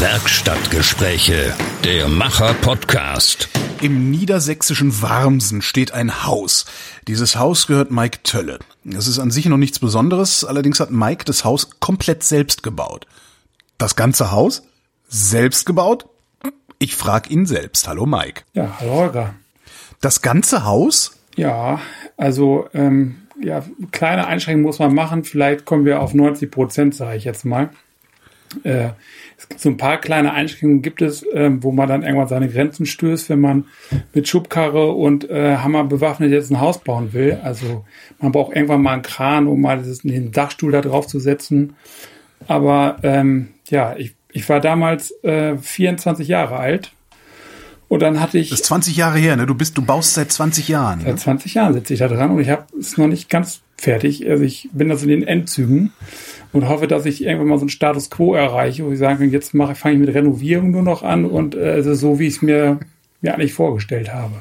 Werkstattgespräche, der Macher-Podcast. Im niedersächsischen Warmsen steht ein Haus. Dieses Haus gehört Mike Tölle. Es ist an sich noch nichts Besonderes, allerdings hat Mike das Haus komplett selbst gebaut. Das ganze Haus? Selbst gebaut? Ich frag ihn selbst. Hallo Mike. Ja, hallo Holger. Das ganze Haus? Ja, also ähm, ja, kleine Einschränkungen muss man machen. Vielleicht kommen wir auf 90 Prozent, sage ich jetzt mal. Äh, es gibt so ein paar kleine Einschränkungen gibt es, äh, wo man dann irgendwann seine Grenzen stößt, wenn man mit Schubkarre und äh, Hammer bewaffnet jetzt ein Haus bauen will. Also man braucht irgendwann mal einen Kran, um mal den Dachstuhl da drauf zu setzen. Aber ähm, ja, ich, ich war damals äh, 24 Jahre alt und dann hatte ich. Das ist 20 Jahre her, ne? Du bist, du baust seit 20 Jahren. Seit 20 Jahren sitze ich da dran und ich habe es noch nicht ganz fertig. Also ich bin da so in den Endzügen und hoffe, dass ich irgendwann mal so einen Status quo erreiche, wo ich sagen kann, jetzt mache, fange ich mit Renovierung nur noch an und äh, so, wie ich es mir, mir eigentlich vorgestellt habe.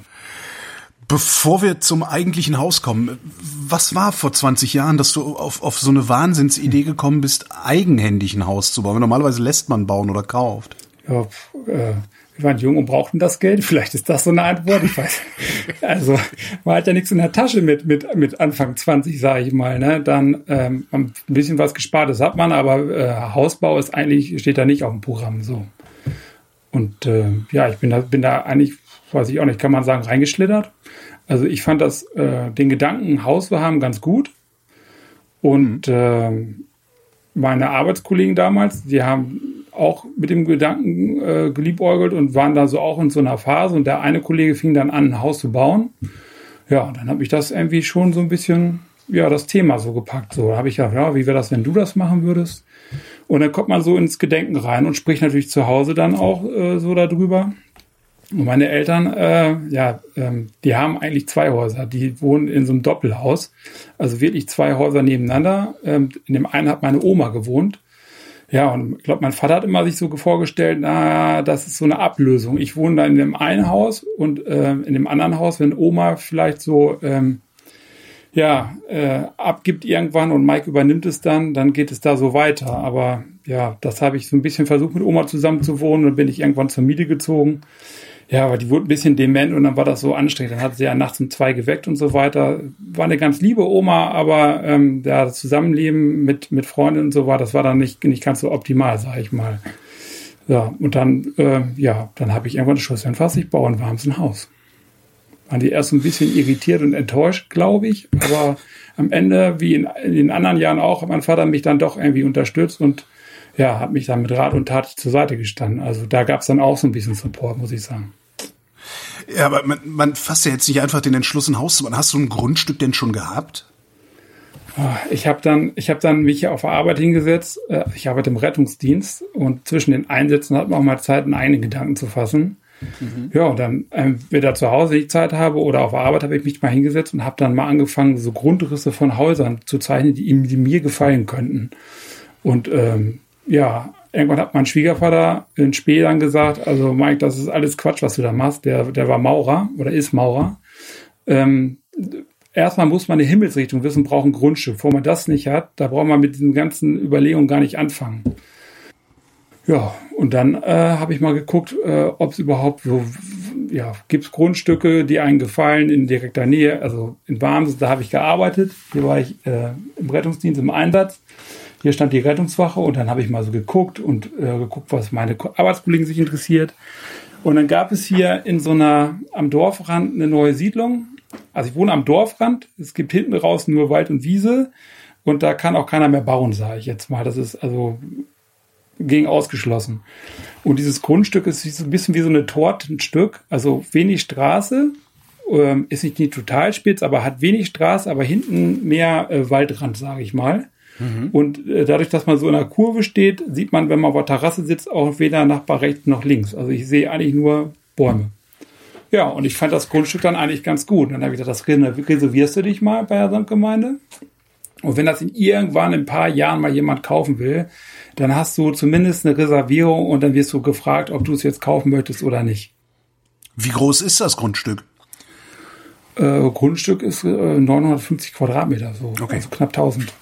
Bevor wir zum eigentlichen Haus kommen, was war vor 20 Jahren, dass du auf, auf so eine Wahnsinnsidee gekommen bist, eigenhändig ein Haus zu bauen? Normalerweise lässt man bauen oder kauft. Ja, äh, wir waren jung und brauchten das Geld. Vielleicht ist das so eine Antwort. Ich weiß. Also man hat ja nichts in der Tasche mit mit mit Anfang 20, sage ich mal. Ne? Dann ähm, ein bisschen was Gespartes hat man, aber äh, Hausbau ist eigentlich steht da nicht auf dem Programm so. Und äh, ja, ich bin da bin da eigentlich, weiß ich auch nicht, kann man sagen, reingeschlittert. Also ich fand das äh, den Gedanken, Haus zu haben, ganz gut. Und äh, meine Arbeitskollegen damals, die haben auch mit dem Gedanken äh, geliebäugelt und waren da so auch in so einer Phase. Und der eine Kollege fing dann an, ein Haus zu bauen. Ja, dann habe ich das irgendwie schon so ein bisschen, ja, das Thema so gepackt. So habe ich gedacht, ja, wie wäre das, wenn du das machen würdest? Und dann kommt man so ins Gedenken rein und spricht natürlich zu Hause dann auch äh, so darüber. Und meine Eltern, äh, ja, ähm, die haben eigentlich zwei Häuser. Die wohnen in so einem Doppelhaus. Also wirklich zwei Häuser nebeneinander. Ähm, in dem einen hat meine Oma gewohnt. Ja, und ich glaube, mein Vater hat immer sich so vorgestellt, na, das ist so eine Ablösung. Ich wohne da in dem einen Haus und äh, in dem anderen Haus, wenn Oma vielleicht so ähm, ja äh, abgibt irgendwann und Mike übernimmt es dann, dann geht es da so weiter. Aber ja, das habe ich so ein bisschen versucht, mit Oma zusammen zu wohnen und bin ich irgendwann zur Miete gezogen. Ja, aber die wurde ein bisschen dement und dann war das so anstrengend. Dann hat sie ja nachts um zwei geweckt und so weiter. War eine ganz liebe Oma, aber ähm, ja, das Zusammenleben mit, mit Freunden und so war, das war dann nicht, nicht ganz so optimal, sag ich mal. Ja, und dann, äh, ja, dann habe ich irgendwann das Schluss gefasst, ich baue ein warmes Haus. Waren die erst ein bisschen irritiert und enttäuscht, glaube ich, aber am Ende, wie in, in den anderen Jahren auch, hat mein Vater mich dann doch irgendwie unterstützt und ja, hat mich dann mit Rat und Tat zur Seite gestanden. Also da gab es dann auch so ein bisschen Support, muss ich sagen. Ja, aber man, man fasst ja jetzt nicht einfach den Entschluss, ein Haus zu bauen. Hast du ein Grundstück denn schon gehabt? Ah, ich habe dann, ich habe dann mich auf Arbeit hingesetzt. Äh, ich arbeite im Rettungsdienst und zwischen den Einsätzen hat man auch mal Zeit, einen eigenen Gedanken zu fassen. Mhm. Ja, und dann entweder zu Hause die Zeit habe oder auf Arbeit habe ich mich mal hingesetzt und habe dann mal angefangen, so Grundrisse von Häusern zu zeichnen, die, die mir gefallen könnten. Und ähm, ja, irgendwann hat mein Schwiegervater in Spee dann gesagt, also Mike, das ist alles Quatsch, was du da machst. Der, der war Maurer oder ist Maurer. Ähm, erstmal muss man eine Himmelsrichtung wissen, braucht ein Grundstück. Bevor man das nicht hat, da braucht man mit diesen ganzen Überlegungen gar nicht anfangen. Ja, und dann äh, habe ich mal geguckt, äh, ob es überhaupt so, ja, gibt es Grundstücke, die einen gefallen in direkter Nähe, also in Barms, da habe ich gearbeitet. Hier war ich äh, im Rettungsdienst im Einsatz. Hier stand die Rettungswache und dann habe ich mal so geguckt und äh, geguckt, was meine Arbeitskollegen sich interessiert. Und dann gab es hier in so einer, am Dorfrand eine neue Siedlung. Also ich wohne am Dorfrand. Es gibt hinten raus nur Wald und Wiese. Und da kann auch keiner mehr bauen, sage ich jetzt mal. Das ist also gegen ausgeschlossen. Und dieses Grundstück ist so ein bisschen wie so eine Tortenstück. Also wenig Straße, ähm, ist nicht, nicht total spitz, aber hat wenig Straße, aber hinten mehr äh, Waldrand, sage ich mal. Mhm. Und äh, dadurch, dass man so in einer Kurve steht, sieht man, wenn man auf der Terrasse sitzt, auch weder Nachbar rechts noch links. Also ich sehe eigentlich nur Bäume. Ja, und ich fand das Grundstück dann eigentlich ganz gut. Und dann habe ich gedacht, das reservierst du dich mal bei der Samtgemeinde. Und wenn das in irgendwann in ein paar Jahren mal jemand kaufen will, dann hast du zumindest eine Reservierung und dann wirst du gefragt, ob du es jetzt kaufen möchtest oder nicht. Wie groß ist das Grundstück? Äh, Grundstück ist äh, 950 Quadratmeter, so, okay. also knapp 1000.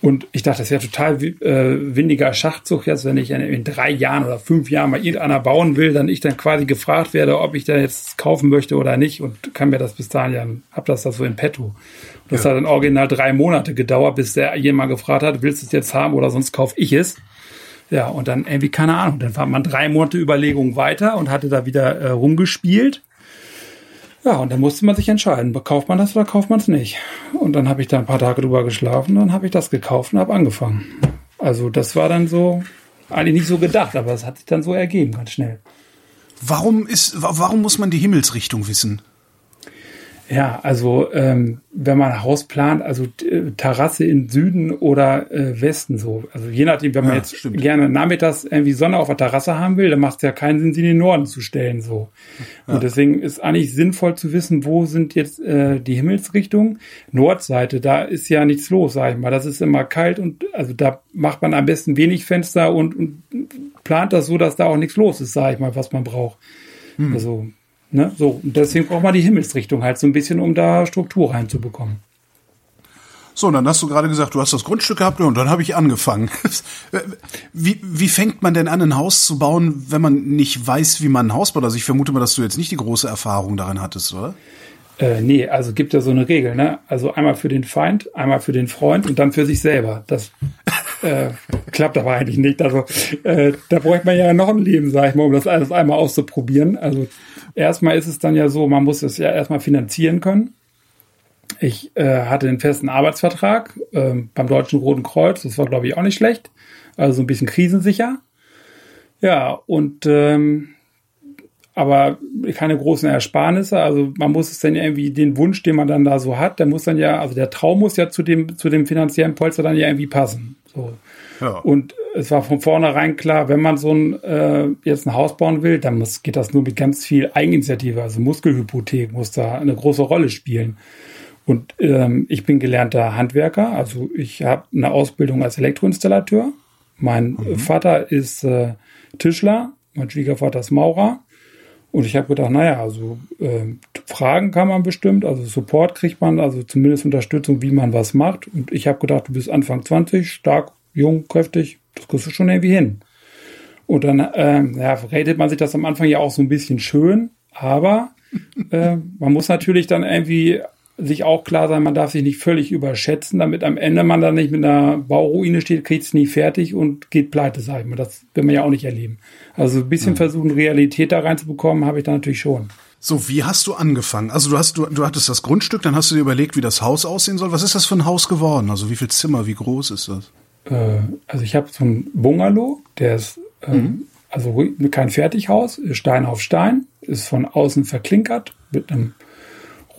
Und ich dachte, das wäre total äh, windiger Schachzug jetzt, wenn ich in, in, drei Jahren oder fünf Jahren mal irgendeiner bauen will, dann ich dann quasi gefragt werde, ob ich da jetzt kaufen möchte oder nicht und kann mir das bis dahin ja, hab das da so in petto. Das ja. hat dann original drei Monate gedauert, bis der jemand gefragt hat, willst du es jetzt haben oder sonst kaufe ich es. Ja, und dann irgendwie, keine Ahnung, dann war man drei Monate Überlegung weiter und hatte da wieder äh, rumgespielt ja, und dann musste man sich entscheiden, kauft man das oder kauft man es nicht. Und dann habe ich da ein paar Tage drüber geschlafen, dann habe ich das gekauft und habe angefangen. Also das war dann so, eigentlich nicht so gedacht, aber es hat sich dann so ergeben, ganz schnell. Warum ist, warum muss man die Himmelsrichtung wissen? Ja, also ähm, wenn man ein Haus plant, also äh, Terrasse in Süden oder äh, Westen so. Also je nachdem, wenn man ja, jetzt stimmt. gerne nachmittags irgendwie Sonne auf der Terrasse haben will, dann macht es ja keinen Sinn, sie in den Norden zu stellen so. Ja. Und deswegen ist eigentlich sinnvoll zu wissen, wo sind jetzt äh, die Himmelsrichtungen. Nordseite, da ist ja nichts los, sag ich mal. Das ist immer kalt und also da macht man am besten wenig Fenster und, und plant das so, dass da auch nichts los ist, sag ich mal, was man braucht. Hm. Also Ne? So, und deswegen braucht man die Himmelsrichtung halt so ein bisschen, um da Struktur reinzubekommen. So, und dann hast du gerade gesagt, du hast das Grundstück gehabt und dann habe ich angefangen. wie, wie fängt man denn an, ein Haus zu bauen, wenn man nicht weiß, wie man ein Haus baut? Also ich vermute mal, dass du jetzt nicht die große Erfahrung darin hattest, oder? Äh, nee, also gibt ja so eine Regel, ne? Also einmal für den Feind, einmal für den Freund und dann für sich selber. Das äh, klappt aber eigentlich nicht. Also äh, da bräuchte man ja noch ein Leben, sag ich mal, um das alles einmal auszuprobieren. Also erstmal ist es dann ja so, man muss es ja erstmal finanzieren können. Ich äh, hatte den festen Arbeitsvertrag äh, beim Deutschen Roten Kreuz. Das war, glaube ich, auch nicht schlecht. Also so ein bisschen krisensicher. Ja, und ähm, aber keine großen Ersparnisse. Also man muss es dann irgendwie den Wunsch, den man dann da so hat, der muss dann ja, also der Traum muss ja zu dem zu dem finanziellen Polster dann ja irgendwie passen. So. Ja. Und es war von vornherein klar, wenn man so ein äh, jetzt ein Haus bauen will, dann muss, geht das nur mit ganz viel Eigeninitiative, also Muskelhypothek muss da eine große Rolle spielen. Und ähm, ich bin gelernter Handwerker, also ich habe eine Ausbildung als Elektroinstallateur. Mein mhm. Vater ist äh, Tischler, mein Schwiegervater ist Maurer. Und ich habe gedacht, naja, also äh, Fragen kann man bestimmt, also Support kriegt man, also zumindest Unterstützung, wie man was macht. Und ich habe gedacht, du bist Anfang 20, stark, jung, kräftig, das kriegst du schon irgendwie hin. Und dann äh, ja, redet man sich das am Anfang ja auch so ein bisschen schön, aber äh, man muss natürlich dann irgendwie sich auch klar sein, man darf sich nicht völlig überschätzen, damit am Ende man dann nicht mit einer Bauruine steht, kriegt es nie fertig und geht pleite, sag ich mal. Das will man ja auch nicht erleben. Also ein bisschen mhm. versuchen, Realität da reinzubekommen, habe ich da natürlich schon. So, wie hast du angefangen? Also du hast, du, du hattest das Grundstück, dann hast du dir überlegt, wie das Haus aussehen soll. Was ist das für ein Haus geworden? Also wie viel Zimmer, wie groß ist das? Äh, also ich habe so ein Bungalow, der ist ähm, mhm. also kein Fertighaus, Stein auf Stein, ist von außen verklinkert mit einem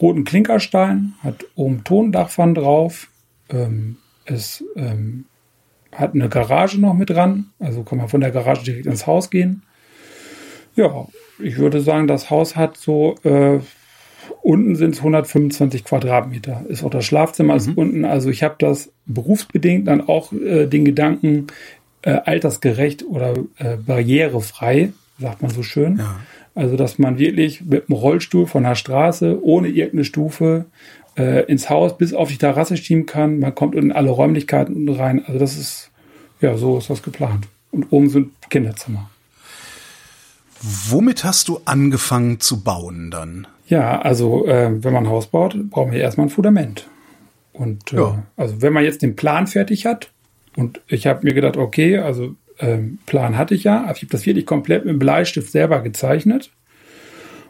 roten Klinkerstein, hat oben Tondachpfannen drauf, ähm, ist ähm, hat eine Garage noch mit dran, also kann man von der Garage direkt ins Haus gehen. Ja, ich würde sagen, das Haus hat so, äh, unten sind es 125 Quadratmeter, ist auch das Schlafzimmer mhm. ist unten. Also ich habe das berufsbedingt dann auch äh, den Gedanken, äh, altersgerecht oder äh, barrierefrei, sagt man so schön. Ja. Also dass man wirklich mit dem Rollstuhl von der Straße ohne irgendeine Stufe äh, ins Haus bis auf die Terrasse schieben kann. Man kommt in alle Räumlichkeiten unten rein. Also das ist, ja, so ist das geplant. Und oben sind Kinderzimmer. Womit hast du angefangen zu bauen dann? Ja, also äh, wenn man ein Haus baut, brauchen wir erstmal ein Fundament. Und äh, ja. also wenn man jetzt den Plan fertig hat, und ich habe mir gedacht, okay, also ähm, Plan hatte ich ja, also ich habe das wirklich komplett mit dem Bleistift selber gezeichnet.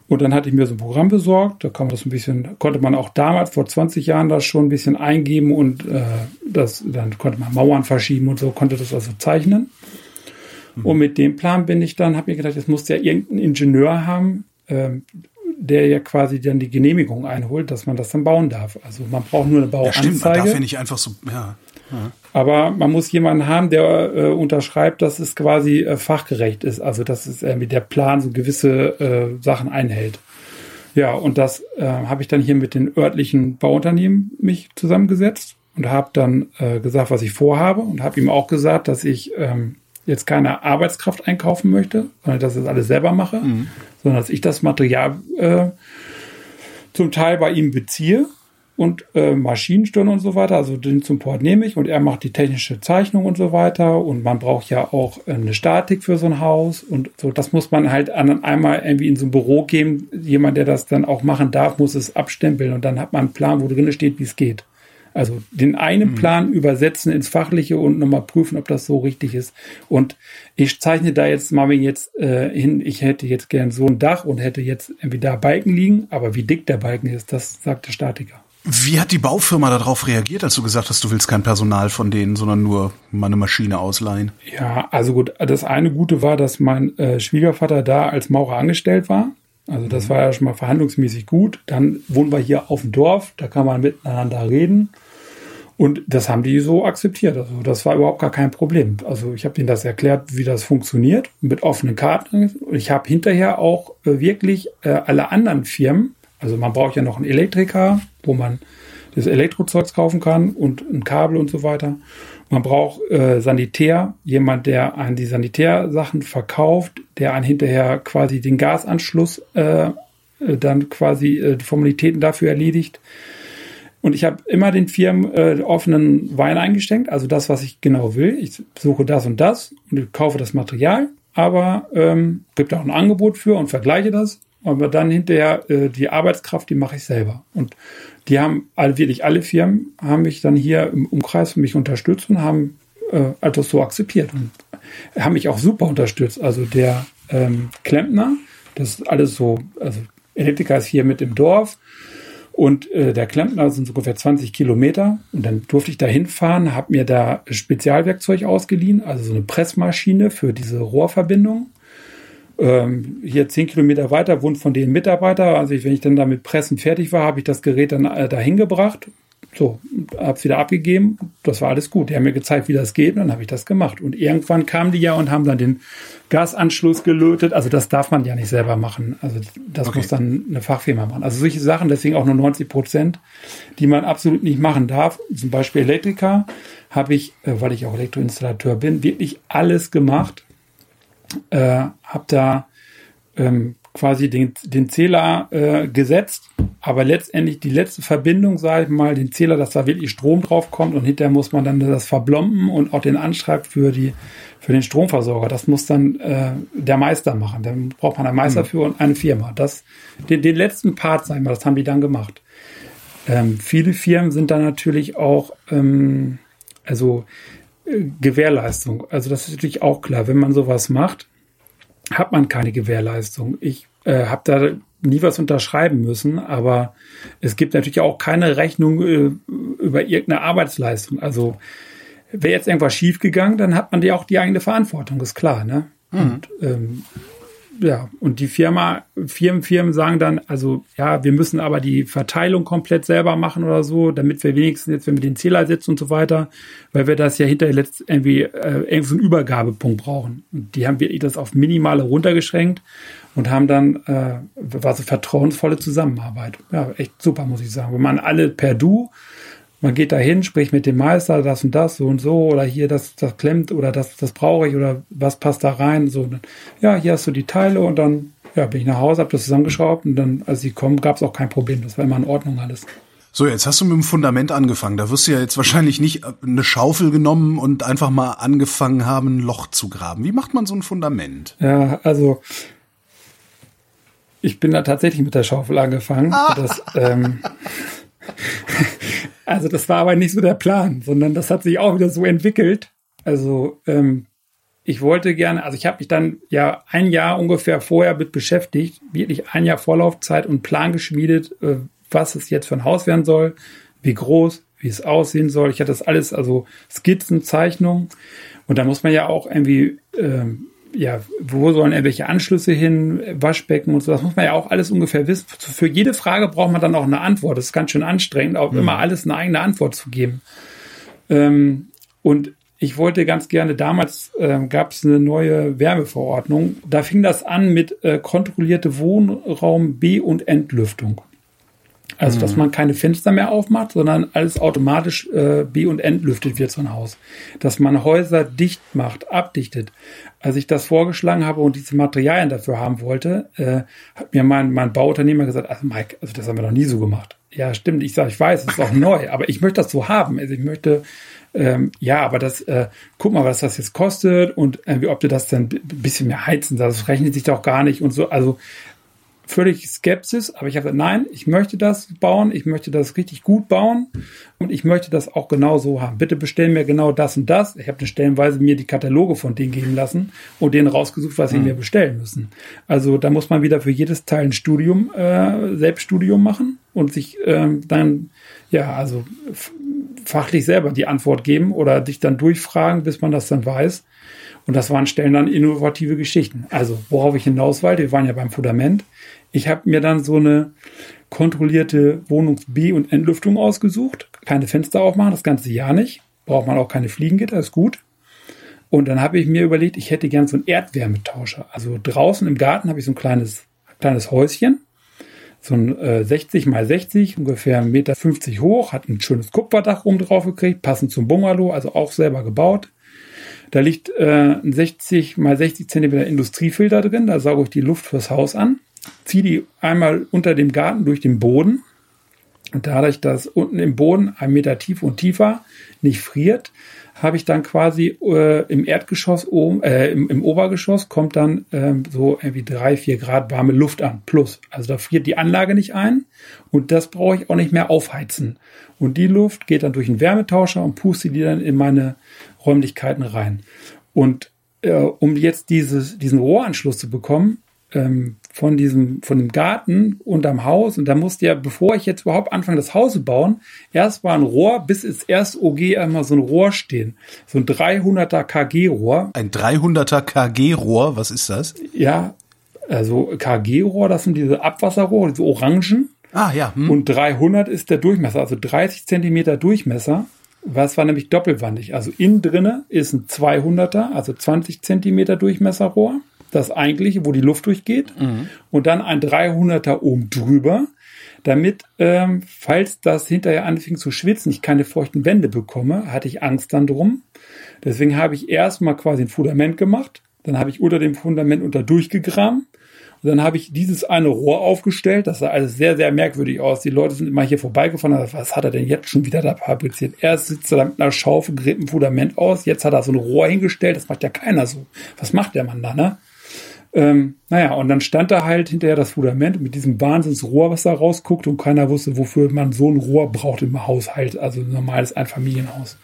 Und dann hatte ich mir so ein Programm besorgt, da kann man das ein bisschen, konnte man auch damals vor 20 Jahren das schon ein bisschen eingeben und äh, das, dann konnte man Mauern verschieben und so, konnte das also zeichnen. Mhm. Und mit dem Plan bin ich dann, habe mir gedacht, jetzt muss ja irgendein Ingenieur haben, ähm, der ja quasi dann die Genehmigung einholt, dass man das dann bauen darf. Also man braucht nur eine Bauanzeige. Ja, stimmt, man darf ja nicht einfach so, ja. Ja. Aber man muss jemanden haben, der äh, unterschreibt, dass es quasi äh, fachgerecht ist. Also dass es äh, mit der Plan so gewisse äh, Sachen einhält. Ja, und das äh, habe ich dann hier mit den örtlichen Bauunternehmen mich zusammengesetzt und habe dann äh, gesagt, was ich vorhabe und habe ihm auch gesagt, dass ich ähm, jetzt keine Arbeitskraft einkaufen möchte, sondern dass ich das alles selber mache, mhm. sondern dass ich das Material äh, zum Teil bei ihm beziehe und äh, Maschinenstunde und so weiter. Also den Support nehme ich und er macht die technische Zeichnung und so weiter. Und man braucht ja auch äh, eine Statik für so ein Haus und so. Das muss man halt an einmal irgendwie in so ein Büro geben. Jemand, der das dann auch machen darf, muss es abstempeln und dann hat man einen Plan, wo drin steht, wie es geht. Also den einen mhm. Plan übersetzen ins Fachliche und nochmal prüfen, ob das so richtig ist. Und ich zeichne da jetzt mal jetzt äh, hin, ich hätte jetzt gern so ein Dach und hätte jetzt irgendwie da Balken liegen, aber wie dick der Balken ist, das sagt der Statiker. Wie hat die Baufirma darauf reagiert, als du gesagt hast, du willst kein Personal von denen, sondern nur mal eine Maschine ausleihen? Ja, also gut, das eine Gute war, dass mein äh, Schwiegervater da als Maurer angestellt war. Also das mhm. war ja schon mal verhandlungsmäßig gut. Dann wohnen wir hier auf dem Dorf, da kann man miteinander reden. Und das haben die so akzeptiert. Also das war überhaupt gar kein Problem. Also ich habe denen das erklärt, wie das funktioniert, mit offenen Karten. Und ich habe hinterher auch äh, wirklich äh, alle anderen Firmen, also man braucht ja noch einen Elektriker, wo man das Elektrozeugs kaufen kann und ein Kabel und so weiter. Man braucht äh, Sanitär, jemand, der einen die Sanitärsachen verkauft, der einen hinterher quasi den Gasanschluss äh, äh dann quasi äh, die Formalitäten dafür erledigt. Und ich habe immer den Firmen äh, offenen Wein eingesteckt, also das, was ich genau will. Ich suche das und das und kaufe das Material, aber ähm, gibt auch ein Angebot für und vergleiche das. Aber dann hinterher äh, die Arbeitskraft, die mache ich selber. Und die haben alle, wirklich alle Firmen haben mich dann hier im Umkreis für mich unterstützt und haben äh, also so akzeptiert und haben mich auch super unterstützt. Also der ähm, Klempner, das ist alles so, also Elektriker ist hier mit im Dorf und äh, der Klempner sind so ungefähr 20 Kilometer. Und dann durfte ich da hinfahren, habe mir da Spezialwerkzeug ausgeliehen, also so eine Pressmaschine für diese Rohrverbindung. Ähm, hier 10 Kilometer weiter wohnt von denen Mitarbeiter. Also ich, wenn ich dann damit Pressen fertig war, habe ich das Gerät dann äh, dahin gebracht so, hab's wieder abgegeben. Das war alles gut. Die haben mir gezeigt, wie das geht, und dann habe ich das gemacht. Und irgendwann kamen die ja und haben dann den Gasanschluss gelötet. Also das darf man ja nicht selber machen. Also das okay. muss dann eine Fachfirma machen. Also solche Sachen, deswegen auch nur 90 Prozent, die man absolut nicht machen darf. Zum Beispiel Elektriker habe ich, äh, weil ich auch Elektroinstallateur bin, wirklich alles gemacht. Äh, habe da ähm, quasi den, den Zähler äh, gesetzt, aber letztendlich die letzte Verbindung, sage ich mal, den Zähler, dass da wirklich Strom drauf kommt und hinterher muss man dann das verblomben und auch den Anschlag für die für den Stromversorger. Das muss dann äh, der Meister machen. Dann braucht man einen Meister mhm. für und eine Firma. Das den, den letzten Part, sag ich mal, das haben die dann gemacht. Ähm, viele Firmen sind dann natürlich auch ähm, also Gewährleistung. Also das ist natürlich auch klar, wenn man sowas macht, hat man keine Gewährleistung. Ich äh, habe da nie was unterschreiben müssen, aber es gibt natürlich auch keine Rechnung äh, über irgendeine Arbeitsleistung. Also wäre jetzt irgendwas schiefgegangen, dann hat man ja auch die eigene Verantwortung, ist klar, ne? Mhm. Und ähm, ja, und die Firma, Firmen, Firmen sagen dann, also ja, wir müssen aber die Verteilung komplett selber machen oder so, damit wir wenigstens jetzt, wenn wir den Zähler setzen und so weiter, weil wir das ja hinterher letzt irgendwie äh, irgendwie so einen Übergabepunkt brauchen. Und die haben wirklich das auf minimale runtergeschränkt und haben dann äh, war so vertrauensvolle Zusammenarbeit. Ja, echt super, muss ich sagen. Wir machen alle per Du man geht dahin, spricht mit dem Meister, das und das, so und so, oder hier, das, das klemmt, oder das, das brauche ich, oder was passt da rein, so. Ja, hier hast du die Teile und dann, ja, bin ich nach Hause, habe das zusammengeschraubt und dann, als sie kommen, gab es auch kein Problem. Das war immer in Ordnung alles. So, jetzt hast du mit dem Fundament angefangen. Da wirst du ja jetzt wahrscheinlich nicht eine Schaufel genommen und einfach mal angefangen haben, ein Loch zu graben. Wie macht man so ein Fundament? Ja, also ich bin da tatsächlich mit der Schaufel angefangen. Ah. Das, ähm, also das war aber nicht so der Plan, sondern das hat sich auch wieder so entwickelt. Also ähm, ich wollte gerne, also ich habe mich dann ja ein Jahr ungefähr vorher mit beschäftigt, wirklich ein Jahr Vorlaufzeit und Plan geschmiedet, äh, was es jetzt für ein Haus werden soll, wie groß, wie es aussehen soll. Ich hatte das alles, also Skizzen, Zeichnungen. Und da muss man ja auch irgendwie ähm, ja, wo sollen irgendwelche Anschlüsse hin, Waschbecken und so, das muss man ja auch alles ungefähr wissen. Für jede Frage braucht man dann auch eine Antwort. Das ist ganz schön anstrengend, auch mhm. immer alles eine eigene Antwort zu geben. Ähm, und ich wollte ganz gerne, damals äh, gab es eine neue Wärmeverordnung. Da fing das an mit äh, kontrollierte Wohnraum B- und Entlüftung. Also, dass man keine Fenster mehr aufmacht, sondern alles automatisch äh, be- und entlüftet wird, so ein Haus. Dass man Häuser dicht macht, abdichtet. Als ich das vorgeschlagen habe und diese Materialien dafür haben wollte, äh, hat mir mein, mein Bauunternehmer gesagt, also Mike, also das haben wir noch nie so gemacht. Ja, stimmt. Ich sage, ich weiß, es ist auch neu, aber ich möchte das so haben. Also ich möchte, ähm, ja, aber das, äh, guck mal, was das jetzt kostet und äh, wie, ob du das dann ein bisschen mehr heizen, das rechnet sich doch gar nicht und so. Also völlig Skepsis, aber ich habe gesagt, nein, ich möchte das bauen, ich möchte das richtig gut bauen und ich möchte das auch genau so haben. Bitte bestellen mir genau das und das. Ich habe stellenweise mir die Kataloge von denen geben lassen und denen rausgesucht, was sie mhm. mir bestellen müssen. Also da muss man wieder für jedes Teil ein Studium, äh, Selbststudium machen und sich ähm, dann, ja, also fachlich selber die Antwort geben oder dich dann durchfragen, bis man das dann weiß. Und das waren Stellen dann innovative Geschichten. Also, worauf ich hinaus wollte, wir waren ja beim Fundament. Ich habe mir dann so eine kontrollierte Wohnungs- B- und Entlüftung ausgesucht. Keine Fenster aufmachen, das ganze Jahr nicht. Braucht man auch keine Fliegengitter, ist gut. Und dann habe ich mir überlegt, ich hätte gern so einen Erdwärmetauscher. Also draußen im Garten habe ich so ein kleines, kleines Häuschen. So ein äh, 60 mal 60, ungefähr 1,50 Meter hoch, hat ein schönes Kupferdach oben drauf gekriegt, passend zum Bungalow, also auch selber gebaut. Da liegt äh, ein 60 mal 60 Zentimeter Industriefilter drin, da sauge ich die Luft fürs Haus an ziehe die einmal unter dem Garten durch den Boden. Und dadurch, dass unten im Boden ein Meter tief und tiefer nicht friert, habe ich dann quasi äh, im Erdgeschoss oben, äh, im, im Obergeschoss kommt dann ähm, so irgendwie drei, vier Grad warme Luft an. Plus. Also da friert die Anlage nicht ein und das brauche ich auch nicht mehr aufheizen. Und die Luft geht dann durch einen Wärmetauscher und puste die dann in meine Räumlichkeiten rein. Und äh, um jetzt dieses, diesen Rohranschluss zu bekommen, ähm, von diesem, von dem Garten unterm Haus. Und da musste ja, bevor ich jetzt überhaupt anfange, das Haus zu bauen, erst war ein Rohr, bis ins erste OG einmal so ein Rohr stehen. So ein 300er KG-Rohr. Ein 300er KG-Rohr, was ist das? Ja, also KG-Rohr, das sind diese Abwasserrohre, diese Orangen. Ah, ja. Hm. Und 300 ist der Durchmesser, also 30 Zentimeter Durchmesser. Was war nämlich doppelwandig? Also innen drinne ist ein 200er, also 20 Zentimeter Durchmesserrohr das eigentliche, wo die Luft durchgeht, mhm. und dann ein 300er oben drüber, damit, ähm, falls das hinterher anfing zu schwitzen, ich keine feuchten Wände bekomme, hatte ich Angst dann drum. Deswegen habe ich erstmal quasi ein Fundament gemacht, dann habe ich unter dem Fundament unter durchgegraben und dann habe ich dieses eine Rohr aufgestellt. Das sah alles sehr, sehr merkwürdig aus. Die Leute sind immer hier vorbeigefahren. Also, was hat er denn jetzt schon wieder da fabriziert? Erst sitzt er da mit einer Schaufel, gräbt ein Fundament aus. Jetzt hat er so ein Rohr hingestellt. Das macht ja keiner so. Was macht der Mann da, ne? Ähm, naja, und dann stand da halt hinterher das Fundament mit diesem Wahnsinnsrohr, was da rausguckt und keiner wusste, wofür man so ein Rohr braucht im Haushalt, also ein normales Einfamilienhaus.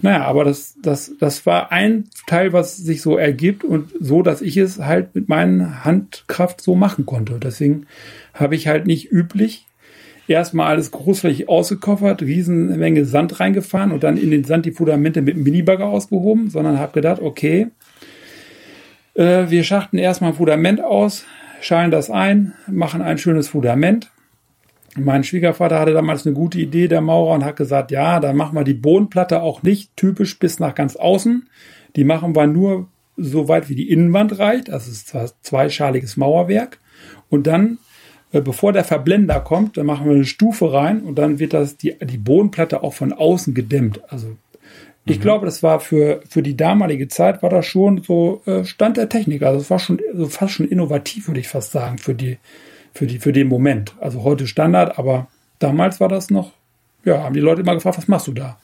Naja, aber das, das, das war ein Teil, was sich so ergibt und so, dass ich es halt mit meiner Handkraft so machen konnte. Deswegen habe ich halt nicht üblich erstmal alles großflächig ausgekoffert, Riesenmenge Sand reingefahren und dann in den Sand die Fundamente mit dem Minibagger ausgehoben, sondern habe gedacht, okay, äh, wir schachten erstmal ein Fundament aus, schalen das ein, machen ein schönes Fundament. Mein Schwiegervater hatte damals eine gute Idee, der Maurer, und hat gesagt, ja, dann machen wir die Bodenplatte auch nicht typisch bis nach ganz außen. Die machen wir nur so weit wie die Innenwand reicht. Das ist zwar zweischaliges Mauerwerk. Und dann, äh, bevor der Verblender kommt, dann machen wir eine Stufe rein und dann wird das die, die Bodenplatte auch von außen gedämmt. Also ich mhm. glaube, das war für, für die damalige Zeit war das schon so äh, Stand der Technik. Also es war schon so fast schon innovativ, würde ich fast sagen, für die, für die, für den Moment. Also heute Standard, aber damals war das noch, ja, haben die Leute immer gefragt, was machst du da?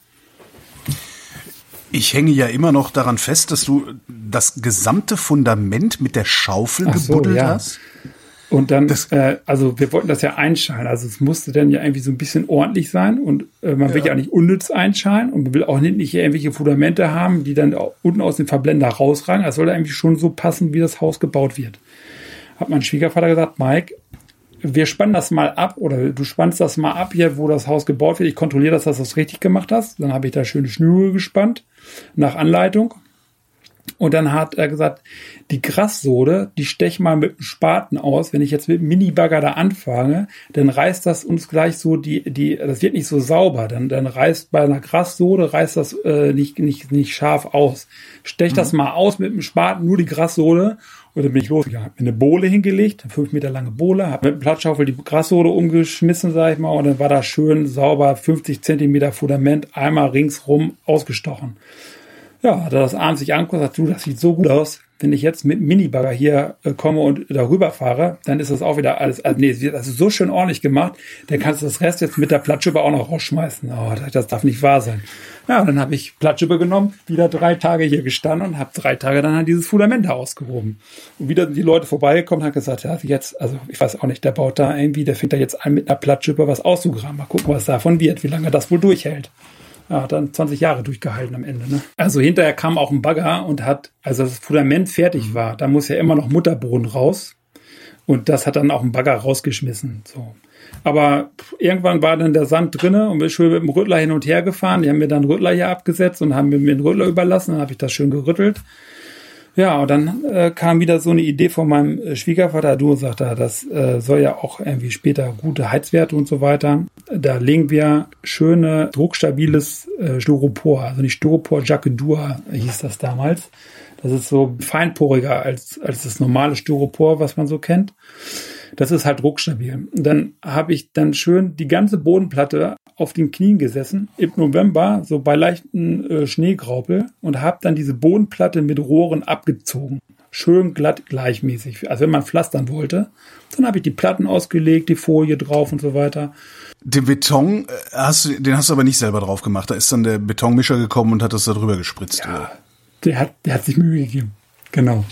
Ich hänge ja immer noch daran fest, dass du das gesamte Fundament mit der Schaufel Ach gebuddelt so, ja. hast. Und dann, das, äh, also wir wollten das ja einschalen. Also es musste dann ja irgendwie so ein bisschen ordentlich sein und äh, man will ja. ja nicht unnütz einschalen und man will auch nicht irgendwelche Fundamente haben, die dann unten aus dem Verblender rausragen. Das soll eigentlich schon so passen, wie das Haus gebaut wird. Hat mein Schwiegervater gesagt, Mike, wir spannen das mal ab oder du spannst das mal ab hier, wo das Haus gebaut wird. Ich kontrolliere, dass du das richtig gemacht hast. Dann habe ich da schöne Schnüre gespannt nach Anleitung und dann hat er gesagt, die Grassode, die stech mal mit dem Spaten aus. Wenn ich jetzt mit dem Minibagger da anfange, dann reißt das uns gleich so die, die, das wird nicht so sauber. Dann, dann reißt bei einer Grassode reißt das äh, nicht, nicht, nicht scharf aus. Stech mhm. das mal aus mit dem Spaten, nur die Grassode. Und dann bin ich losgegangen, hab mir eine Bohle hingelegt, eine fünf Meter lange Bohle, hab mit dem Platzschaufel die Grassohle umgeschmissen, sag ich mal, und dann war da schön sauber 50 Zentimeter Fundament einmal ringsrum ausgestochen. Ja, hat er das abends sich anguckt, sagt, du, das sieht so gut aus. Wenn ich jetzt mit Minibagger hier äh, komme und darüber fahre, dann ist das auch wieder alles, also nee, das ist so schön ordentlich gemacht, dann kannst du das Rest jetzt mit der Platzschuppe auch noch rausschmeißen. Oh, das darf nicht wahr sein. Ja, und dann habe ich Platzschuppe genommen, wieder drei Tage hier gestanden und habe drei Tage dann dieses Fundament da ausgehoben. Und wieder sind die Leute vorbeigekommen und haben gesagt, ja, jetzt, also ich weiß auch nicht, der baut da irgendwie, der fängt da jetzt an mit einer Platzschuppe was auszugraben. Mal gucken, was davon wird, wie lange das wohl durchhält ja, hat dann 20 Jahre durchgehalten am Ende. Ne? Also hinterher kam auch ein Bagger und hat, als das Fundament fertig mhm. war, da muss ja immer noch Mutterboden raus. Und das hat dann auch ein Bagger rausgeschmissen. So. Aber irgendwann war dann der Sand drinne und wir schön mit dem Rüttler hin und her gefahren. Die haben mir dann Rüttler hier abgesetzt und haben mir den Rüttler überlassen. Dann habe ich das schön gerüttelt. Ja, und dann äh, kam wieder so eine Idee von meinem äh, Schwiegervater. Du sagte, das äh, soll ja auch irgendwie später gute Heizwerte und so weiter. Da legen wir schöne, druckstabiles äh, Styropor, also nicht Styropor, Jacquedur hieß das damals. Das ist so feinporiger als, als das normale Styropor, was man so kennt. Das ist halt druckstabil. Und dann habe ich dann schön die ganze Bodenplatte auf den Knien gesessen im November, so bei leichten äh, Schneegraupel und habe dann diese Bodenplatte mit Rohren abgezogen. Schön glatt gleichmäßig. Also wenn man pflastern wollte, dann habe ich die Platten ausgelegt, die Folie drauf und so weiter. Den Beton äh, hast du, den hast du aber nicht selber drauf gemacht. Da ist dann der Betonmischer gekommen und hat das da drüber gespritzt. Ja, der hat, der hat sich Mühe gegeben. Genau.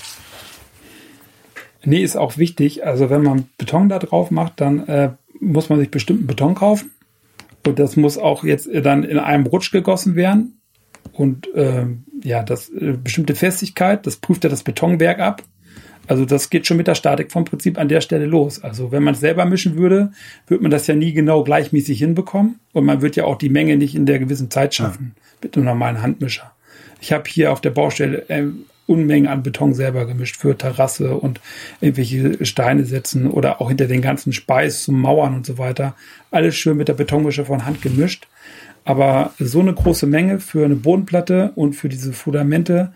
Nee, ist auch wichtig. Also wenn man Beton da drauf macht, dann äh, muss man sich bestimmten Beton kaufen. Und das muss auch jetzt dann in einem Rutsch gegossen werden. Und äh, ja, das äh, bestimmte Festigkeit, das prüft ja das Betonwerk ab. Also das geht schon mit der Statik vom Prinzip an der Stelle los. Also wenn man es selber mischen würde, würde man das ja nie genau gleichmäßig hinbekommen. Und man wird ja auch die Menge nicht in der gewissen Zeit schaffen ja. mit einem normalen Handmischer. Ich habe hier auf der Baustelle äh, Unmengen an Beton selber gemischt für Terrasse und irgendwelche Steine setzen oder auch hinter den ganzen Speis zum Mauern und so weiter. Alles schön mit der Betonmische von Hand gemischt. Aber so eine große Menge für eine Bodenplatte und für diese Fundamente,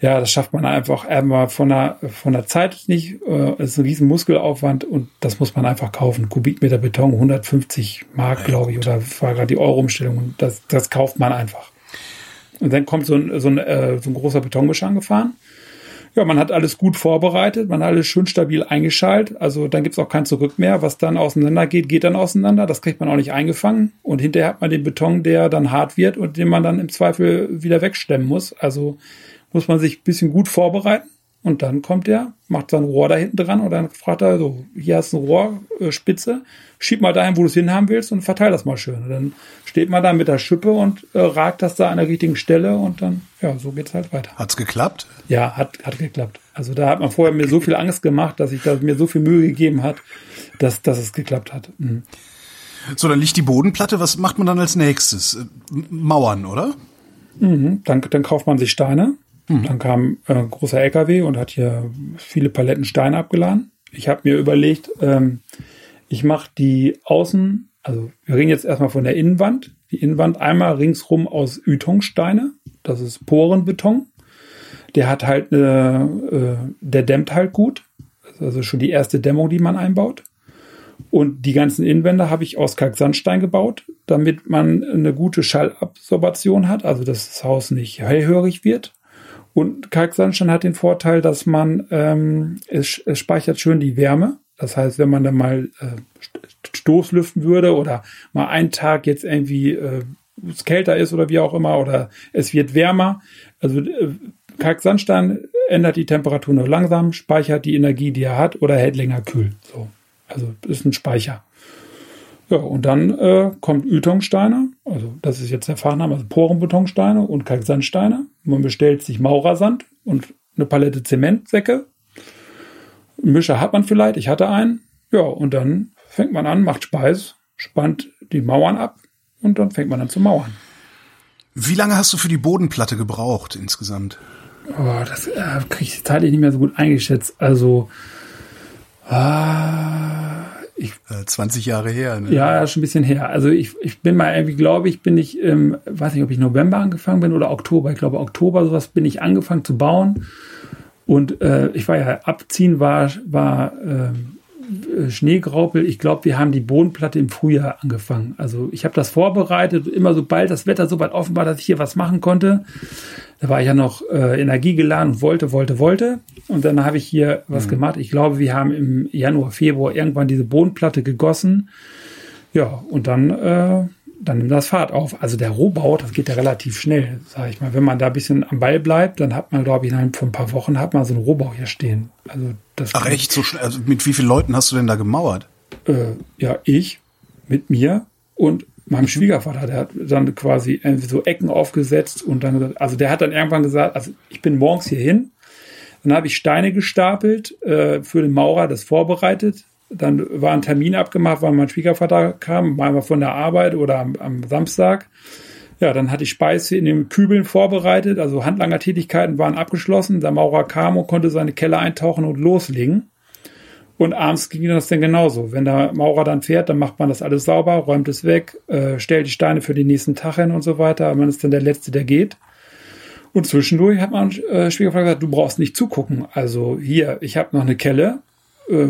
ja, das schafft man einfach einmal von der, von der Zeit nicht. Äh, es ist ein riesen Muskelaufwand und das muss man einfach kaufen. Kubikmeter Beton, 150 Mark, glaube ich, oder war gerade die Euro-Umstellung und das, das kauft man einfach. Und dann kommt so ein, so ein, äh, so ein großer Betonmischer angefahren. Ja, man hat alles gut vorbereitet, man hat alles schön stabil eingeschaltet. Also dann gibt's auch kein Zurück mehr. Was dann auseinander geht, geht dann auseinander. Das kriegt man auch nicht eingefangen. Und hinterher hat man den Beton, der dann hart wird und den man dann im Zweifel wieder wegstemmen muss. Also muss man sich bisschen gut vorbereiten. Und dann kommt er, macht sein Rohr da hinten dran und dann fragt er so, hier hast du eine Rohrspitze, schieb mal dahin, wo du es hinhaben willst und verteil das mal schön. Und dann steht man da mit der Schippe und äh, ragt das da an der richtigen Stelle und dann, ja, so geht's halt weiter. Hat's geklappt? Ja, hat, hat geklappt. Also da hat man vorher mir so viel Angst gemacht, dass ich da mir so viel Mühe gegeben hat, dass, dass es geklappt hat. Mhm. So, dann liegt die Bodenplatte. Was macht man dann als nächstes? Äh, Mauern, oder? Mhm, dann, dann kauft man sich Steine Mhm. Dann kam äh, ein großer LKW und hat hier viele Paletten Steine abgeladen. Ich habe mir überlegt, ähm, ich mache die Außen, also wir reden jetzt erstmal von der Innenwand. Die Innenwand einmal ringsrum aus Ytongsteine. Das ist Porenbeton. Der hat halt, äh, äh, der dämmt halt gut. Das ist also schon die erste Dämmung, die man einbaut. Und die ganzen Innenwände habe ich aus Kalksandstein gebaut, damit man eine gute Schallabsorption hat, also dass das Haus nicht hellhörig wird. Und Kalksandstein hat den Vorteil, dass man, ähm, es, es speichert schön die Wärme. Das heißt, wenn man dann mal äh, Stoßlüften würde oder mal einen Tag jetzt irgendwie äh, es kälter ist oder wie auch immer oder es wird wärmer. Also äh, Kalksandstein ändert die Temperatur nur langsam, speichert die Energie, die er hat oder hält länger kühl. So. Also ist ein Speicher. Ja, und dann äh, kommt Ytongsteine, also das ist jetzt der Fachname, also Porenbetonsteine und Kalksandsteine. Man bestellt sich Maurersand und eine Palette Zementsäcke. Mischer hat man vielleicht, ich hatte einen. Ja, und dann fängt man an, macht Speis, spannt die Mauern ab und dann fängt man an zu mauern. Wie lange hast du für die Bodenplatte gebraucht insgesamt? Oh, das äh, kriege ich zeitlich nicht mehr so gut eingeschätzt. Also, ah, ich, 20 äh, Jahre her. Ne? Ja, schon ein bisschen her. Also ich, ich bin mal irgendwie, glaube ich, bin ich, ähm, weiß nicht, ob ich November angefangen bin oder Oktober. Ich glaube, Oktober sowas bin ich angefangen zu bauen. Und äh, ich war ja abziehen, war, war äh, Schneegraupel. Ich glaube, wir haben die Bodenplatte im Frühjahr angefangen. Also ich habe das vorbereitet, immer sobald das Wetter so weit offen war, dass ich hier was machen konnte. Da war ich ja noch äh, energiegeladen und wollte, wollte, wollte. Und dann habe ich hier was mhm. gemacht. Ich glaube, wir haben im Januar, Februar irgendwann diese Bodenplatte gegossen. Ja, und dann äh, dann nimmt das Fahrt auf. Also der Rohbau, das geht ja relativ schnell, sage ich mal. Wenn man da ein bisschen am Ball bleibt, dann hat man, glaube ich, innerhalb von ein paar Wochen hat man so einen Rohbau hier stehen. Also das Ach echt, so schnell? Also mit wie vielen Leuten hast du denn da gemauert? Äh, ja, ich mit mir und meinem mhm. Schwiegervater, der hat dann quasi so Ecken aufgesetzt und dann, also der hat dann irgendwann gesagt, also ich bin morgens hier hin, dann habe ich Steine gestapelt äh, für den Maurer, das vorbereitet, dann war ein Termin abgemacht, weil mein Schwiegervater kam, einmal von der Arbeit oder am, am Samstag. Ja, dann hatte ich Speise in den Kübeln vorbereitet, also Handlangertätigkeiten waren abgeschlossen. Der Maurer kam und konnte seine Keller eintauchen und loslegen. Und abends ging das dann genauso. Wenn der Maurer dann fährt, dann macht man das alles sauber, räumt es weg, äh, stellt die Steine für den nächsten Tag hin und so weiter. Man ist dann der Letzte, der geht. Und zwischendurch hat man äh, Schwiegervater gesagt, du brauchst nicht zugucken. Also hier, ich habe noch eine Kelle, äh,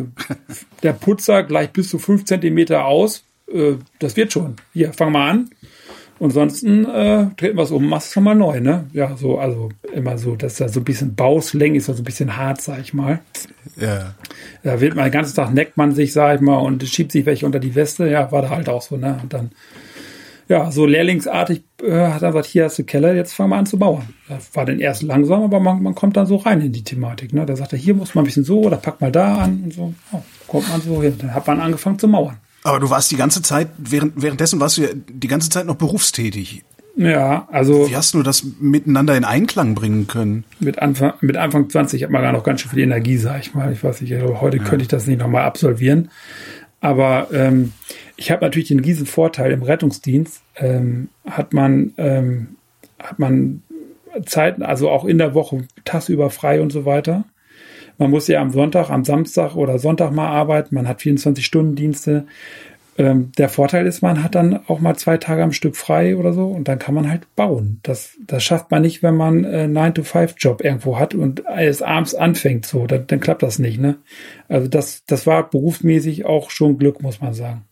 der Putzer gleich bis zu fünf Zentimeter aus. Äh, das wird schon. Hier, fang mal an. Und ansonsten äh, treten wir es um, machst es nochmal neu, ne? Ja, so, also immer so, dass da so ein bisschen Bausläng ist, also ein bisschen hart, sag ich mal. Ja. Da wird man den ganzen Tag neckt man sich, sag ich mal, und schiebt sich welche unter die Weste. Ja, war da halt auch so, ne? Und dann ja, so lehrlingsartig äh, hat er gesagt, hier hast du Keller, jetzt fangen wir an zu bauen. Das war dann erst langsam, aber man, man kommt dann so rein in die Thematik. Ne? Da sagt er, hier muss man ein bisschen so oder pack mal da an und so. Ja, kommt man so hin. Dann hat man angefangen zu mauern. Aber du warst die ganze Zeit, während, währenddessen warst du ja die ganze Zeit noch berufstätig. Ja, also. Wie hast du das miteinander in Einklang bringen können? Mit Anfang, mit Anfang 20 hat man gar noch ganz schön viel Energie, sag ich mal. Ich weiß nicht, also heute ja. könnte ich das nicht nochmal absolvieren. Aber ähm, ich habe natürlich den riesen Vorteil im Rettungsdienst, ähm, hat man, ähm, hat man Zeiten, also auch in der Woche tagsüber frei und so weiter. Man muss ja am Sonntag, am Samstag oder Sonntag mal arbeiten. Man hat 24-Stunden-Dienste. Ähm, der Vorteil ist, man hat dann auch mal zwei Tage am Stück frei oder so und dann kann man halt bauen. Das, das schafft man nicht, wenn man äh, 9-to-5-Job irgendwo hat und es abends anfängt so. Dann, dann klappt das nicht. Ne? Also das, das war berufsmäßig auch schon Glück, muss man sagen.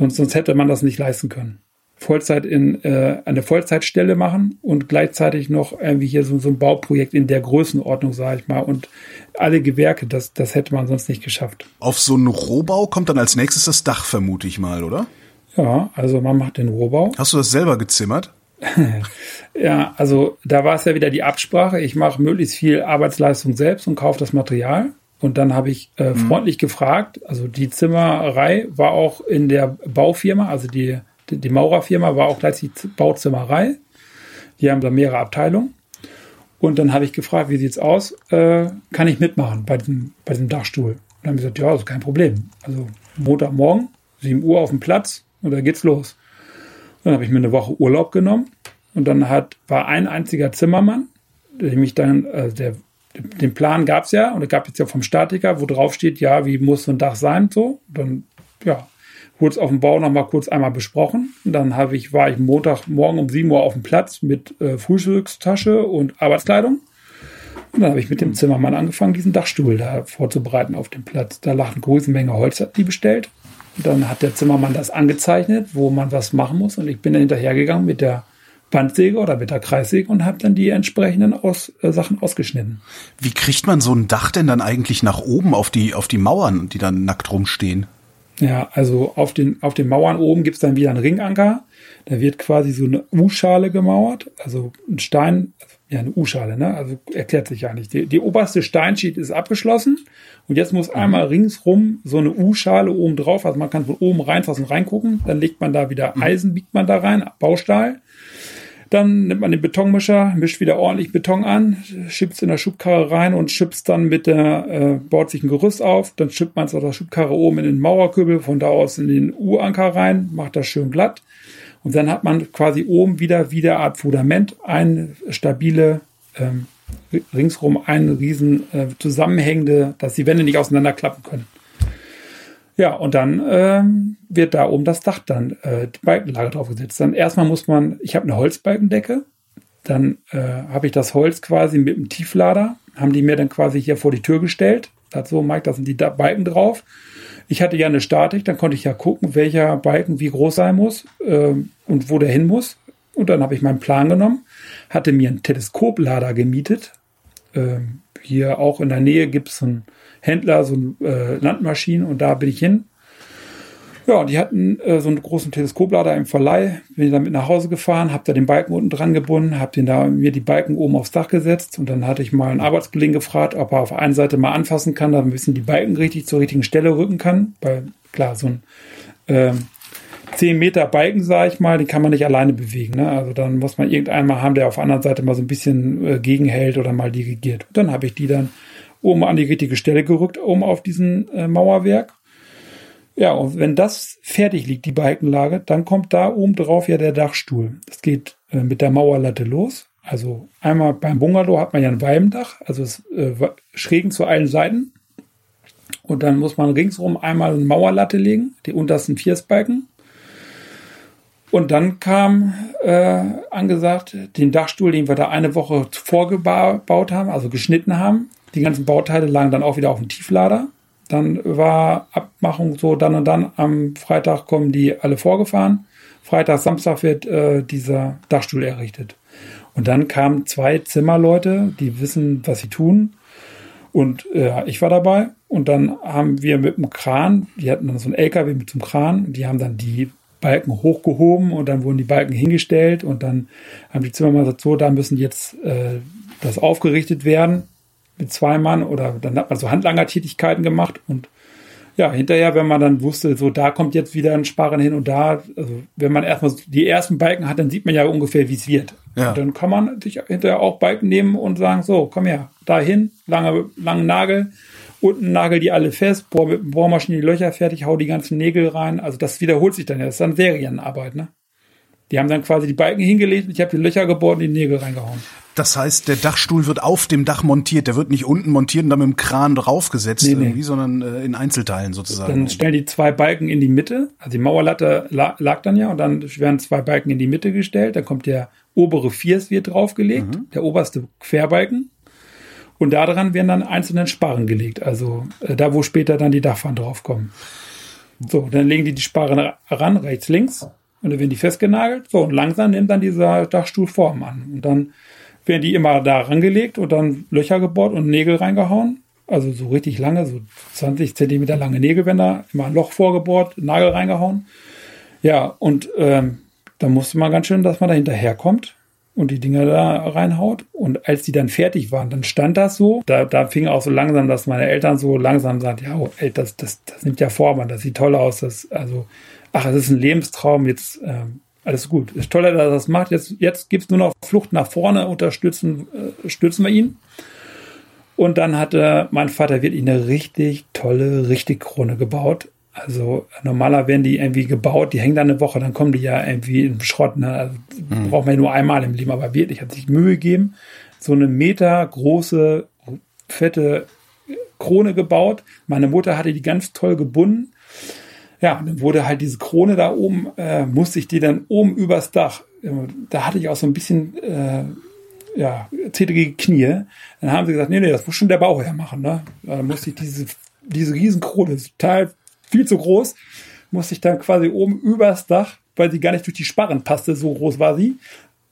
Sonst, sonst hätte man das nicht leisten können. Vollzeit in äh, eine Vollzeitstelle machen und gleichzeitig noch irgendwie hier so, so ein Bauprojekt in der Größenordnung, sage ich mal, und alle Gewerke, das, das hätte man sonst nicht geschafft. Auf so einen Rohbau kommt dann als nächstes das Dach, vermute ich mal, oder? Ja, also man macht den Rohbau. Hast du das selber gezimmert? ja, also da war es ja wieder die Absprache. Ich mache möglichst viel Arbeitsleistung selbst und kaufe das Material. Und dann habe ich äh, mhm. freundlich gefragt, also die Zimmerei war auch in der Baufirma, also die, die, die Maurerfirma war auch gleich die Bauzimmerei. Die haben da mehrere Abteilungen. Und dann habe ich gefragt, wie sieht's aus? Äh, kann ich mitmachen bei diesem, bei diesem Dachstuhl? Und dann haben sie gesagt, ja, das ist kein Problem. Also Montagmorgen, 7 Uhr auf dem Platz und dann geht's los. Dann habe ich mir eine Woche Urlaub genommen und dann hat, war ein einziger Zimmermann, der mich dann, äh, der den Plan gab es ja und es gab jetzt ja vom Statiker, wo drauf steht, ja, wie muss so ein Dach sein, so. Dann, ja, wurde es auf dem Bau nochmal kurz einmal besprochen. Und dann habe ich, war ich Montagmorgen um 7 Uhr auf dem Platz mit äh, Frühstückstasche und Arbeitskleidung. Und dann habe ich mit dem Zimmermann angefangen, diesen Dachstuhl da vorzubereiten auf dem Platz. Da lag eine große Menge Holz, hat die bestellt. Und dann hat der Zimmermann das angezeichnet, wo man was machen muss. Und ich bin dann hinterhergegangen mit der Bandsäge oder mit der Kreissäge und habe dann die entsprechenden Aus, äh, Sachen ausgeschnitten. Wie kriegt man so ein Dach denn dann eigentlich nach oben auf die, auf die Mauern, die dann nackt rumstehen? Ja, also auf den, auf den Mauern oben gibt's dann wieder einen Ringanker. Da wird quasi so eine U-Schale gemauert, also ein Stein, ja, eine U-Schale, ne? Also erklärt sich ja nicht. Die, die oberste Steinschicht ist abgeschlossen und jetzt muss mhm. einmal ringsrum so eine U-Schale oben drauf, also man kann von oben reinfassen, reingucken, dann legt man da wieder mhm. Eisen, biegt man da rein, Baustahl dann nimmt man den Betonmischer, mischt wieder ordentlich Beton an, schiebt es in der Schubkarre rein und schüppt dann mit der, äh, baut sich ein Gerüst auf, dann schüppt man es aus der Schubkarre oben in den Mauerkübel, von da aus in den U-Anker rein, macht das schön glatt. Und dann hat man quasi oben wieder, wieder Art Fundament, eine stabile, ähm, ringsrum ein riesen äh, zusammenhängende, dass die Wände nicht auseinanderklappen können. Ja, und dann ähm, wird da oben das Dach dann, äh, die Balkenlage draufgesetzt. Dann erstmal muss man, ich habe eine Holzbalkendecke, dann äh, habe ich das Holz quasi mit dem Tieflader, haben die mir dann quasi hier vor die Tür gestellt. So, Mike, da sind die Balken drauf. Ich hatte ja eine Statik, dann konnte ich ja gucken, welcher Balken wie groß sein muss ähm, und wo der hin muss. Und dann habe ich meinen Plan genommen, hatte mir einen Teleskoplader gemietet. Ähm, hier auch in der Nähe gibt es einen Händler, so ein äh, Landmaschinen und da bin ich hin ja, die hatten äh, so einen großen Teleskoplader im Verleih. Bin ich damit nach Hause gefahren, habe da den Balken unten dran gebunden, habe den da mir die Balken oben aufs Dach gesetzt und dann hatte ich mal einen Arbeitskollegen gefragt, ob er auf einer Seite mal anfassen kann, damit ein bisschen die Balken richtig zur richtigen Stelle rücken kann. Weil klar, so ein ähm, 10 Meter Balken, sage ich mal, den kann man nicht alleine bewegen. Ne? Also dann muss man irgendeinen mal haben, der auf der anderen Seite mal so ein bisschen äh, gegenhält oder mal dirigiert. Und dann habe ich die dann oben an die richtige Stelle gerückt, oben auf diesen äh, Mauerwerk ja, und wenn das fertig liegt, die Balkenlage, dann kommt da oben drauf ja der Dachstuhl. Das geht äh, mit der Mauerlatte los. Also einmal beim Bungalow hat man ja ein Walmdach, also es, äh, schrägen zu allen Seiten. Und dann muss man ringsrum einmal eine Mauerlatte legen, die untersten Viersbalken. Und dann kam äh, angesagt, den Dachstuhl, den wir da eine Woche vorgebaut haben, also geschnitten haben. Die ganzen Bauteile lagen dann auch wieder auf dem Tieflader. Dann war Abmachung so, dann und dann am Freitag kommen die alle vorgefahren. Freitag, Samstag wird äh, dieser Dachstuhl errichtet. Und dann kamen zwei Zimmerleute, die wissen, was sie tun. Und äh, ich war dabei. Und dann haben wir mit dem Kran, die hatten dann so einen LKW mit dem Kran, die haben dann die Balken hochgehoben und dann wurden die Balken hingestellt und dann haben die Zimmermann gesagt, so, da müssen jetzt äh, das aufgerichtet werden mit zwei Mann oder dann hat man so Handlangertätigkeiten gemacht und ja, hinterher, wenn man dann wusste, so da kommt jetzt wieder ein Sparren hin und da, also wenn man erstmal die ersten Balken hat, dann sieht man ja ungefähr, wie es wird. Ja. Und dann kann man sich hinterher auch Balken nehmen und sagen, so, komm her, dahin, lange, langen Nagel, unten nagel die alle fest, bohr mit Bohrmaschine die Löcher fertig, hau die ganzen Nägel rein. Also das wiederholt sich dann ja. Das ist dann Serienarbeit, ne? Die haben dann quasi die Balken hingelegt und ich habe die Löcher gebohrt und die Nägel reingehauen. Das heißt, der Dachstuhl wird auf dem Dach montiert. Der wird nicht unten montiert und dann mit dem Kran draufgesetzt nee, nee. irgendwie, sondern äh, in Einzelteilen sozusagen. Dann stellen die zwei Balken in die Mitte. Also die Mauerlatte lag dann ja und dann werden zwei Balken in die Mitte gestellt. Dann kommt der obere Viers wird draufgelegt, mhm. der oberste Querbalken. Und daran werden dann einzelne Sparren gelegt. Also äh, da, wo später dann die Dachpfannen draufkommen. So, dann legen die die Sparren ran, rechts, links. Und dann werden die festgenagelt. So, und langsam nimmt dann dieser Dachstuhl Form an. Und dann werden die immer da rangelegt und dann Löcher gebohrt und Nägel reingehauen. Also so richtig lange, so 20 Zentimeter lange Nägelbänder, immer ein Loch vorgebohrt, Nagel reingehauen. Ja, und ähm, da musste man ganz schön, dass man da hinterherkommt und die Dinger da reinhaut. Und als die dann fertig waren, dann stand das so. Da, da fing auch so langsam, dass meine Eltern so langsam sagten, ja, oh, ey, das, das, das nimmt ja Form an, das sieht toll aus. Das, also, ach, es ist ein Lebenstraum, jetzt ähm, alles gut. Ist toll, dass er das macht. Jetzt, jetzt gibt es nur noch Flucht nach vorne, unterstützen, äh, stützen wir ihn. Und dann hatte mein Vater wirklich eine richtig tolle Richtigkrone gebaut. Also normaler werden die irgendwie gebaut, die hängen dann eine Woche, dann kommen die ja irgendwie in Schrott. Ne? Also, mhm. Braucht man ja nur einmal im Leben, aber wirklich hat sich Mühe gegeben. So eine Meter große, fette Krone gebaut. Meine Mutter hatte die ganz toll gebunden ja, dann wurde halt diese Krone da oben, äh, musste ich die dann oben übers Dach. Da hatte ich auch so ein bisschen, äh, ja, zittrige Knie. Dann haben sie gesagt, nee, nee, das muss schon der Bauherr machen, ne? Da musste ich diese, diese Riesenkrone, total viel zu groß, musste ich dann quasi oben übers Dach, weil sie gar nicht durch die Sparren passte, so groß war sie,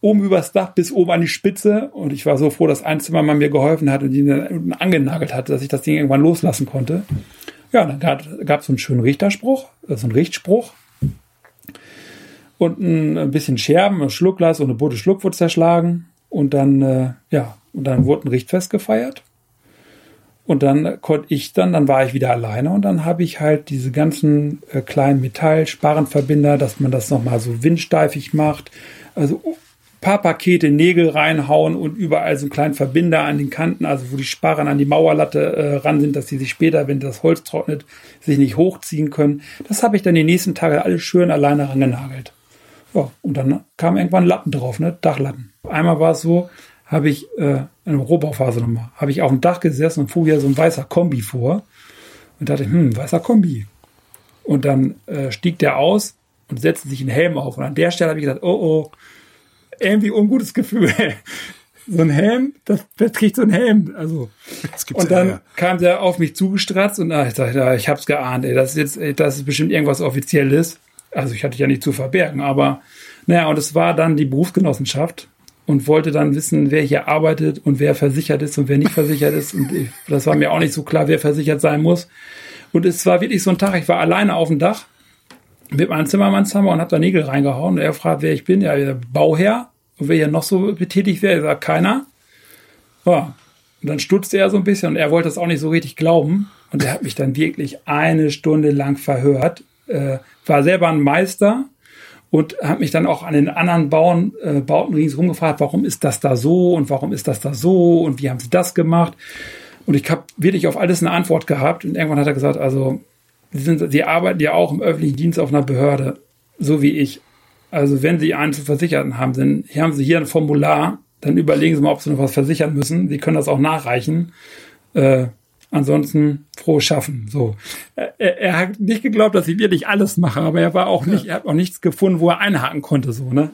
oben übers Dach bis oben an die Spitze. Und ich war so froh, dass ein Zimmermann mir geholfen hat und ihn dann angenagelt hatte, dass ich das Ding irgendwann loslassen konnte. Ja, dann gab es so einen schönen Richterspruch, äh, so einen Richtspruch. Und ein bisschen Scherben, ein Schluckglas und eine Bote Schluck wurde zerschlagen. Und dann, äh, ja, und dann wurde ein Richtfest gefeiert. Und dann konnte ich dann, dann war ich wieder alleine und dann habe ich halt diese ganzen äh, kleinen Metallsparenverbinder, dass man das nochmal so windsteifig macht. Also paar Pakete Nägel reinhauen und überall so einen kleinen Verbinder an den Kanten, also wo die Sparren an die Mauerlatte äh, ran sind, dass sie sich später, wenn das Holz trocknet, sich nicht hochziehen können. Das habe ich dann die nächsten Tage alles schön alleine rangenagelt. Ja, und dann kam irgendwann Latten drauf, ne? Dachlatten. Einmal war es so, habe ich äh, eine Rohbauphase nochmal, habe ich auf dem Dach gesessen und fuhr hier so ein weißer Kombi vor und dachte, hm, weißer Kombi. Und dann äh, stieg der aus und setzte sich einen Helm auf. Und an der Stelle habe ich gedacht, oh oh, irgendwie ungutes Gefühl. so ein Helm, das Bett kriegt so ein Helm. Also. und dann Ärger. kam der auf mich zugestratzt und ich dachte, ja, ich hab's geahnt, ey, das ist jetzt, das ist bestimmt irgendwas Offizielles. Also ich hatte ja nicht zu verbergen, aber naja, und es war dann die Berufsgenossenschaft und wollte dann wissen, wer hier arbeitet und wer versichert ist und wer nicht versichert ist. Und ich, das war mir auch nicht so klar, wer versichert sein muss. Und es war wirklich so ein Tag, ich war alleine auf dem Dach mit meinem Zimmermannshammer und habe da Nägel reingehauen. Und er fragt, wer ich bin. Ja, Bauherr. Und wer hier noch so betätigt wäre, sagt keiner. Ja. Und dann stutzte er so ein bisschen und er wollte das auch nicht so richtig glauben. Und er hat mich dann wirklich eine Stunde lang verhört. Äh, war selber ein Meister und hat mich dann auch an den anderen Bauen, äh, Bauten ringsherum gefragt, warum ist das da so und warum ist das da so und wie haben sie das gemacht? Und ich habe wirklich auf alles eine Antwort gehabt und irgendwann hat er gesagt, also sie, sind, sie arbeiten ja auch im öffentlichen Dienst auf einer Behörde, so wie ich. Also wenn Sie einen zu versichern haben, dann haben Sie hier ein Formular, dann überlegen Sie mal, ob Sie noch was versichern müssen. Sie können das auch nachreichen. Äh, ansonsten froh schaffen. So, er, er, hat nicht geglaubt, dass ich wirklich alles mache, aber er war auch nicht, er hat auch nichts gefunden, wo er einhaken konnte. So ne.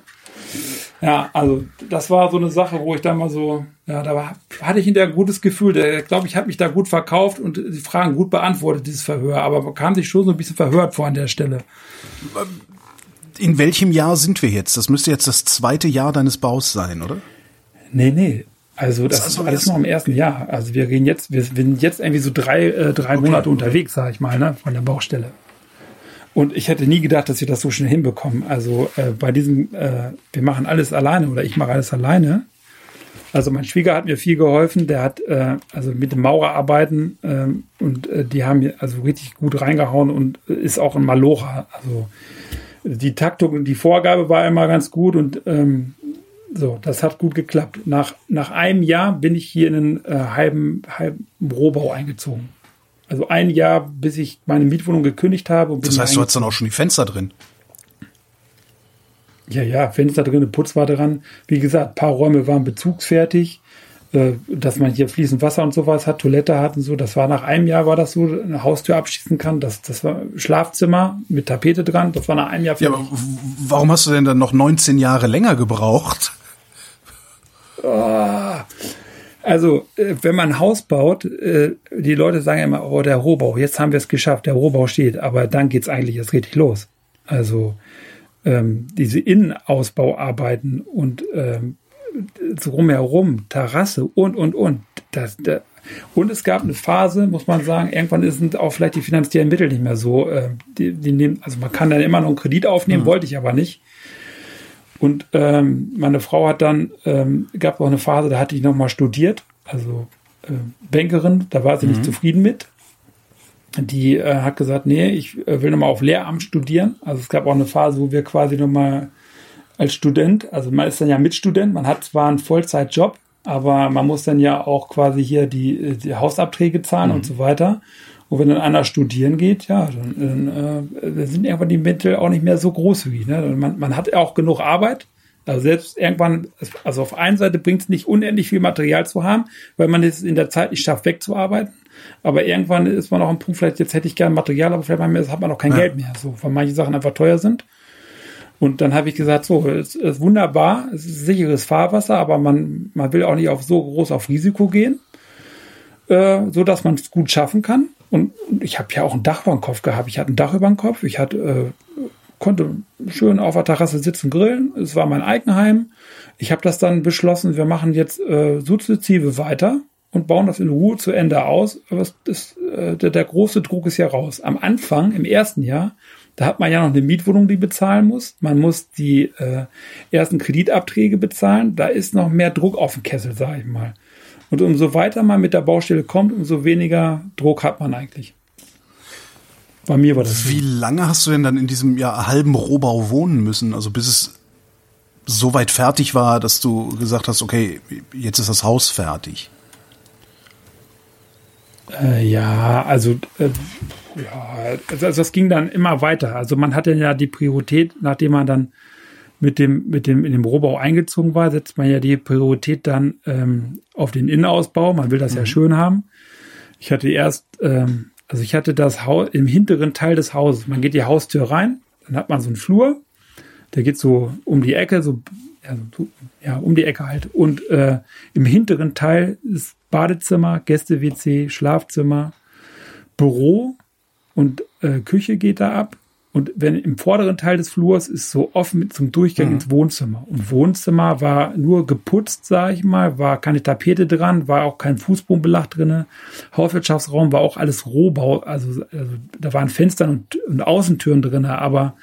Ja, also das war so eine Sache, wo ich da mal so, ja, da war, hatte ich hinterher ein gutes Gefühl. Der, glaube ich, hat mich da gut verkauft und die Fragen gut beantwortet, dieses Verhör. Aber man kam sich schon so ein bisschen verhört vor an der Stelle in welchem Jahr sind wir jetzt? Das müsste jetzt das zweite Jahr deines Baus sein, oder? Nee, nee. Also das, das ist alles noch im ersten Jahr. Also wir gehen jetzt, wir sind jetzt irgendwie so drei, äh, drei okay. Monate unterwegs, sag ich mal, ne, von der Baustelle. Und ich hätte nie gedacht, dass wir das so schnell hinbekommen. Also äh, bei diesem, äh, wir machen alles alleine oder ich mache alles alleine. Also mein Schwieger hat mir viel geholfen. Der hat äh, also mit dem Maurerarbeiten ähm, und äh, die haben mir also richtig gut reingehauen und ist auch ein Malocher. Also die Taktung und die Vorgabe war immer ganz gut und ähm, so, das hat gut geklappt. Nach, nach einem Jahr bin ich hier in einen äh, halben, halben Rohbau eingezogen. Also ein Jahr, bis ich meine Mietwohnung gekündigt habe. das heißt, du hattest dann auch schon die Fenster drin? Ja, ja, Fenster drin, Putz war dran. Wie gesagt, paar Räume waren bezugsfertig. Äh, dass man hier fließend Wasser und sowas hat, Toilette hat und so. Das war nach einem Jahr war das so, eine Haustür abschließen kann. Das, das war Schlafzimmer mit Tapete dran. Das war nach einem Jahr. Ja, aber warum hast du denn dann noch 19 Jahre länger gebraucht? Oh. Also, äh, wenn man ein Haus baut, äh, die Leute sagen immer, oh, der Rohbau, jetzt haben wir es geschafft, der Rohbau steht, aber dann geht's eigentlich erst richtig los. Also, ähm, diese Innenausbauarbeiten und ähm, drumherum, Terrasse und, und, und. Das, das, und es gab eine Phase, muss man sagen, irgendwann sind auch vielleicht die finanziellen Mittel nicht mehr so. Äh, die, die nehmen, also man kann dann immer noch einen Kredit aufnehmen, mhm. wollte ich aber nicht. Und ähm, meine Frau hat dann, ähm, gab auch eine Phase, da hatte ich nochmal studiert, also äh, Bankerin, da war sie mhm. nicht zufrieden mit. Die äh, hat gesagt, nee, ich äh, will nochmal auf Lehramt studieren. Also es gab auch eine Phase, wo wir quasi nochmal als Student, also man ist dann ja Mitstudent, man hat zwar einen Vollzeitjob, aber man muss dann ja auch quasi hier die, die Hausabträge zahlen mhm. und so weiter. Und wenn dann einer studieren geht, ja, dann, äh, sind irgendwann die Mittel auch nicht mehr so großzügig. Ne? Man, man hat auch genug Arbeit. Also selbst irgendwann, also auf einer Seite bringt es nicht unendlich viel Material zu haben, weil man es in der Zeit nicht schafft, wegzuarbeiten. Aber irgendwann ist man auch am Punkt, vielleicht jetzt hätte ich gerne Material, aber vielleicht hat man auch kein ja. Geld mehr, so, weil manche Sachen einfach teuer sind. Und dann habe ich gesagt, so, es ist wunderbar, es ist sicheres Fahrwasser, aber man, man will auch nicht auf so groß auf Risiko gehen, äh, so dass man es gut schaffen kann. Und, ich habe ja auch ein Dach über dem Kopf gehabt. Ich hatte ein Dach über dem Kopf, ich hatte, äh, konnte schön auf der Terrasse sitzen, grillen. Es war mein Eigenheim. Ich habe das dann beschlossen, wir machen jetzt äh, sukzessive weiter und bauen das in Ruhe zu Ende aus. Aber es, das, äh, der, der große Druck ist ja raus. Am Anfang, im ersten Jahr, da hat man ja noch eine Mietwohnung, die bezahlen muss. Man muss die äh, ersten Kreditabträge bezahlen. Da ist noch mehr Druck auf dem Kessel, sage ich mal. Und umso weiter man mit der Baustelle kommt, umso weniger Druck hat man eigentlich. Bei mir war das. Wie so. lange hast du denn dann in diesem ja, halben Rohbau wohnen müssen? Also bis es so weit fertig war, dass du gesagt hast, okay, jetzt ist das Haus fertig. Äh, ja, also äh, ja, also, also das ging dann immer weiter. Also man hatte ja die Priorität, nachdem man dann mit dem, mit dem, in dem Rohbau eingezogen war, setzt man ja die Priorität dann ähm, auf den Innenausbau. Man will das mhm. ja schön haben. Ich hatte erst, ähm, also ich hatte das Haus im hinteren Teil des Hauses. Man geht die Haustür rein, dann hat man so einen Flur, der geht so um die Ecke, so also, ja, um die Ecke halt. Und äh, im hinteren Teil ist Badezimmer, Gäste-WC, Schlafzimmer, Büro und äh, Küche geht da ab. Und wenn im vorderen Teil des Flurs ist so offen zum Durchgang mhm. ins Wohnzimmer. Und Wohnzimmer war nur geputzt, sage ich mal, war keine Tapete dran, war auch kein Fußbodenbelag drinne. Hauswirtschaftsraum war auch alles Rohbau, also, also da waren Fenster und, und Außentüren drinne, aber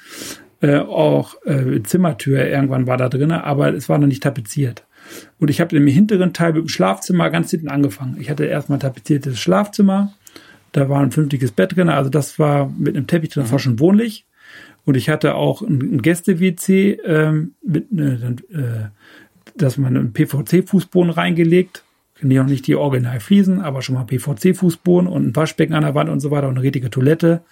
äh, auch äh, Zimmertür irgendwann war da drinne, aber es war noch nicht tapeziert. Und ich habe im hinteren Teil mit dem Schlafzimmer ganz hinten angefangen. Ich hatte erstmal tapeziertes Schlafzimmer, da war ein fünftiges Bett drin, also das war mit einem Teppich drin, das war mhm. schon wohnlich. Und ich hatte auch ein, Gäste-WC ähm, mit, ne, äh, dass man einen PVC-Fußboden reingelegt. Nee, auch nicht die Original-Fliesen, aber schon mal PVC-Fußboden und ein Waschbecken an der Wand und so weiter und eine richtige Toilette.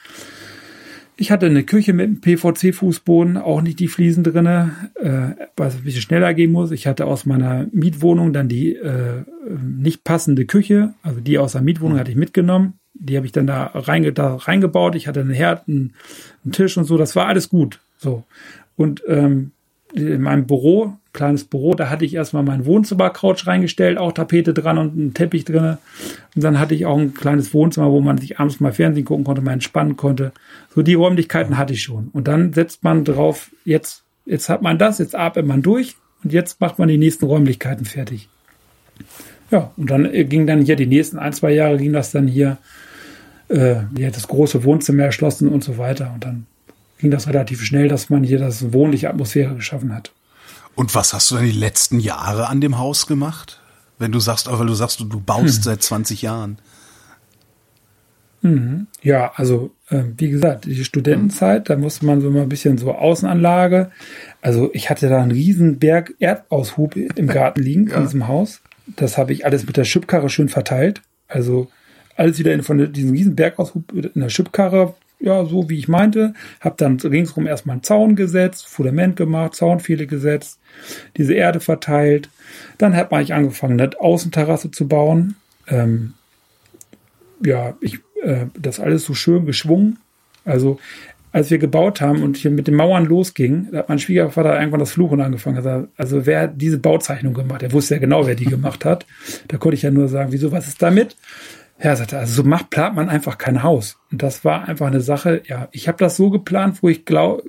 Ich hatte eine Küche mit einem PVC-Fußboden, auch nicht die Fliesen drinne, äh, was ein bisschen schneller gehen muss. Ich hatte aus meiner Mietwohnung dann die äh, nicht passende Küche, also die aus der Mietwohnung hatte ich mitgenommen. Die habe ich dann da, reinge da reingebaut. Ich hatte einen Herd, einen, einen, Tisch und so. Das war alles gut. So. Und ähm, in meinem Büro, kleines Büro, da hatte ich erstmal meinen Wohnzimmer-Couch reingestellt, auch Tapete dran und einen Teppich drinne. Und dann hatte ich auch ein kleines Wohnzimmer, wo man sich abends mal Fernsehen gucken konnte, mal entspannen konnte. So die Räumlichkeiten hatte ich schon. Und dann setzt man drauf, jetzt, jetzt hat man das, jetzt atmet man durch und jetzt macht man die nächsten Räumlichkeiten fertig. Ja, und dann ging dann hier die nächsten ein, zwei Jahre ging das dann hier, äh, hier das große Wohnzimmer erschlossen und so weiter. Und dann ging das relativ schnell, dass man hier das wohnliche Atmosphäre geschaffen hat. Und was hast du denn die letzten Jahre an dem Haus gemacht? Wenn du sagst, weil du sagst, du, du baust hm. seit 20 Jahren. Mhm. Ja, also äh, wie gesagt, die Studentenzeit, da musste man so mal ein bisschen so Außenanlage. Also ich hatte da einen riesen Berg Erdaushub im Garten liegen ja. in diesem Haus. Das habe ich alles mit der Schubkarre schön verteilt. Also alles wieder von diesem riesen Bergaushub in der Schubkarre ja, so wie ich meinte, habe dann ringsrum erstmal einen Zaun gesetzt, Fundament gemacht, Zaunpfähle gesetzt, diese Erde verteilt. Dann hat man angefangen, eine Außenterrasse zu bauen. Ähm, ja, ich, äh, das alles so schön geschwungen. Also als wir gebaut haben und hier mit den Mauern losging, hat mein Schwiegervater irgendwann das Fluchen angefangen. Also, wer diese Bauzeichnung gemacht, er wusste ja genau, wer die gemacht hat. Da konnte ich ja nur sagen, wieso, was ist damit? Ja, sagte, also so macht, plant man einfach kein Haus. Und das war einfach eine Sache, ja, ich habe das so geplant, wo ich glaube,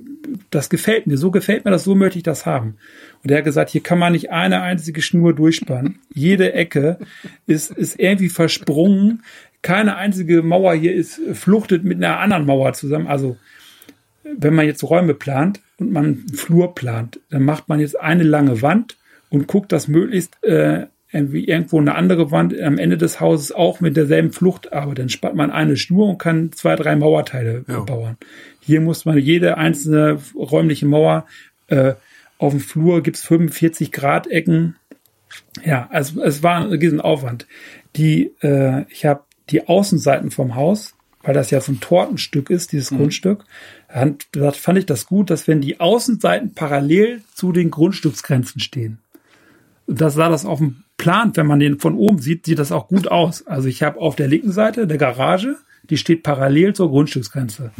das gefällt mir, so gefällt mir das, so möchte ich das haben. Und er hat gesagt, hier kann man nicht eine einzige Schnur durchspannen. Jede Ecke ist, ist irgendwie versprungen. Keine einzige Mauer hier ist fluchtet mit einer anderen Mauer zusammen. Also, wenn man jetzt Räume plant und man einen Flur plant, dann macht man jetzt eine lange Wand und guckt, dass möglichst äh, irgendwie irgendwo eine andere Wand am Ende des Hauses auch mit derselben Flucht aber Dann spart man eine Schnur und kann zwei, drei Mauerteile ja. bauen. Hier muss man jede einzelne räumliche Mauer äh, auf dem Flur gibt's 45 Grad Ecken. Ja, also es war ein riesen Aufwand. Die, äh, ich habe die Außenseiten vom Haus, weil das ja so ein Tortenstück ist, dieses mhm. Grundstück, dann, fand ich das gut, dass wenn die Außenseiten parallel zu den Grundstücksgrenzen stehen. Das sah das auf dem plant, wenn man den von oben sieht, sieht das auch gut aus. Also ich habe auf der linken Seite eine Garage, die steht parallel zur Grundstücksgrenze.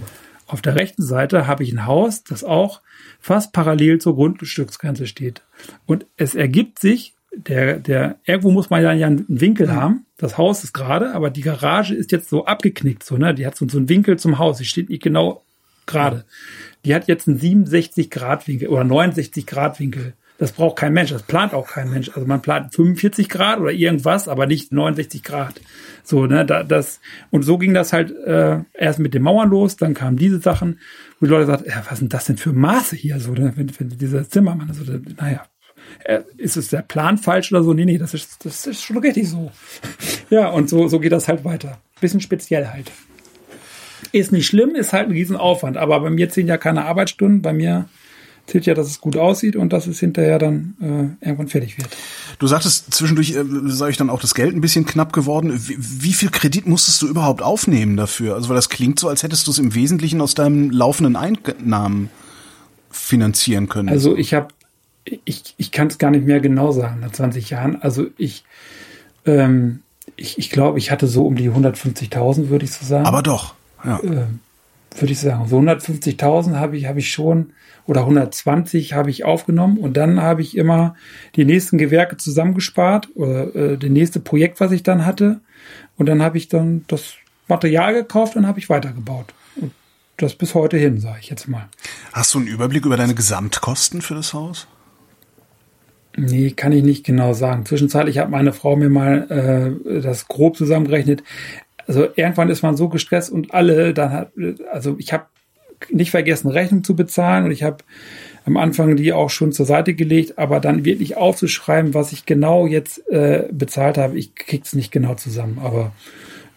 Auf der rechten Seite habe ich ein Haus, das auch fast parallel zur Grundstücksgrenze steht. Und es ergibt sich, der, der, irgendwo muss man ja einen Winkel mhm. haben. Das Haus ist gerade, aber die Garage ist jetzt so abgeknickt, so, ne? Die hat so, so einen Winkel zum Haus. Die steht nicht genau gerade. Die hat jetzt einen 67 Grad Winkel oder 69 Grad Winkel. Das braucht kein Mensch, das plant auch kein Mensch. Also man plant 45 Grad oder irgendwas, aber nicht 69 Grad. So, ne, da, das, und so ging das halt äh, erst mit den Mauern los, dann kamen diese Sachen, wo die Leute sagten, ja, was sind das denn für Maße hier? So, ne, wenn, wenn dieser Zimmermann, so, naja, äh, ist es der Plan falsch oder so? Nee, nee, das ist, das ist schon richtig so. ja, und so, so geht das halt weiter. Bisschen speziell halt. Ist nicht schlimm, ist halt ein Riesenaufwand, aber bei mir zählen ja keine Arbeitsstunden, bei mir zählt ja, dass es gut aussieht und dass es hinterher dann äh, irgendwann fertig wird. Du sagtest zwischendurch, äh, sage ich dann auch, das Geld ein bisschen knapp geworden. Wie, wie, viel Kredit musstest du überhaupt aufnehmen dafür? Also weil das klingt so, als hättest du es im Wesentlichen aus deinem laufenden Einnahmen finanzieren können. Also ich habe, ich, ich kann es gar nicht mehr genau sagen nach 20 Jahren. Also ich, ähm, ich, ich glaube, ich hatte so um die 150.000, würde ich so sagen. Aber doch, ja. Ähm, würde ich sagen, so 150.000 habe ich, habe ich schon oder 120 habe ich aufgenommen und dann habe ich immer die nächsten Gewerke zusammengespart oder äh, das nächste Projekt, was ich dann hatte und dann habe ich dann das Material gekauft und habe ich weitergebaut. Und das bis heute hin, sage ich jetzt mal. Hast du einen Überblick über deine Gesamtkosten für das Haus? Nee, kann ich nicht genau sagen. Zwischenzeitlich hat meine Frau mir mal äh, das grob zusammengerechnet. Also irgendwann ist man so gestresst und alle, dann hat, also ich habe nicht vergessen, Rechnung zu bezahlen und ich habe am Anfang die auch schon zur Seite gelegt, aber dann wirklich aufzuschreiben, was ich genau jetzt äh, bezahlt habe, ich krieg's nicht genau zusammen. Aber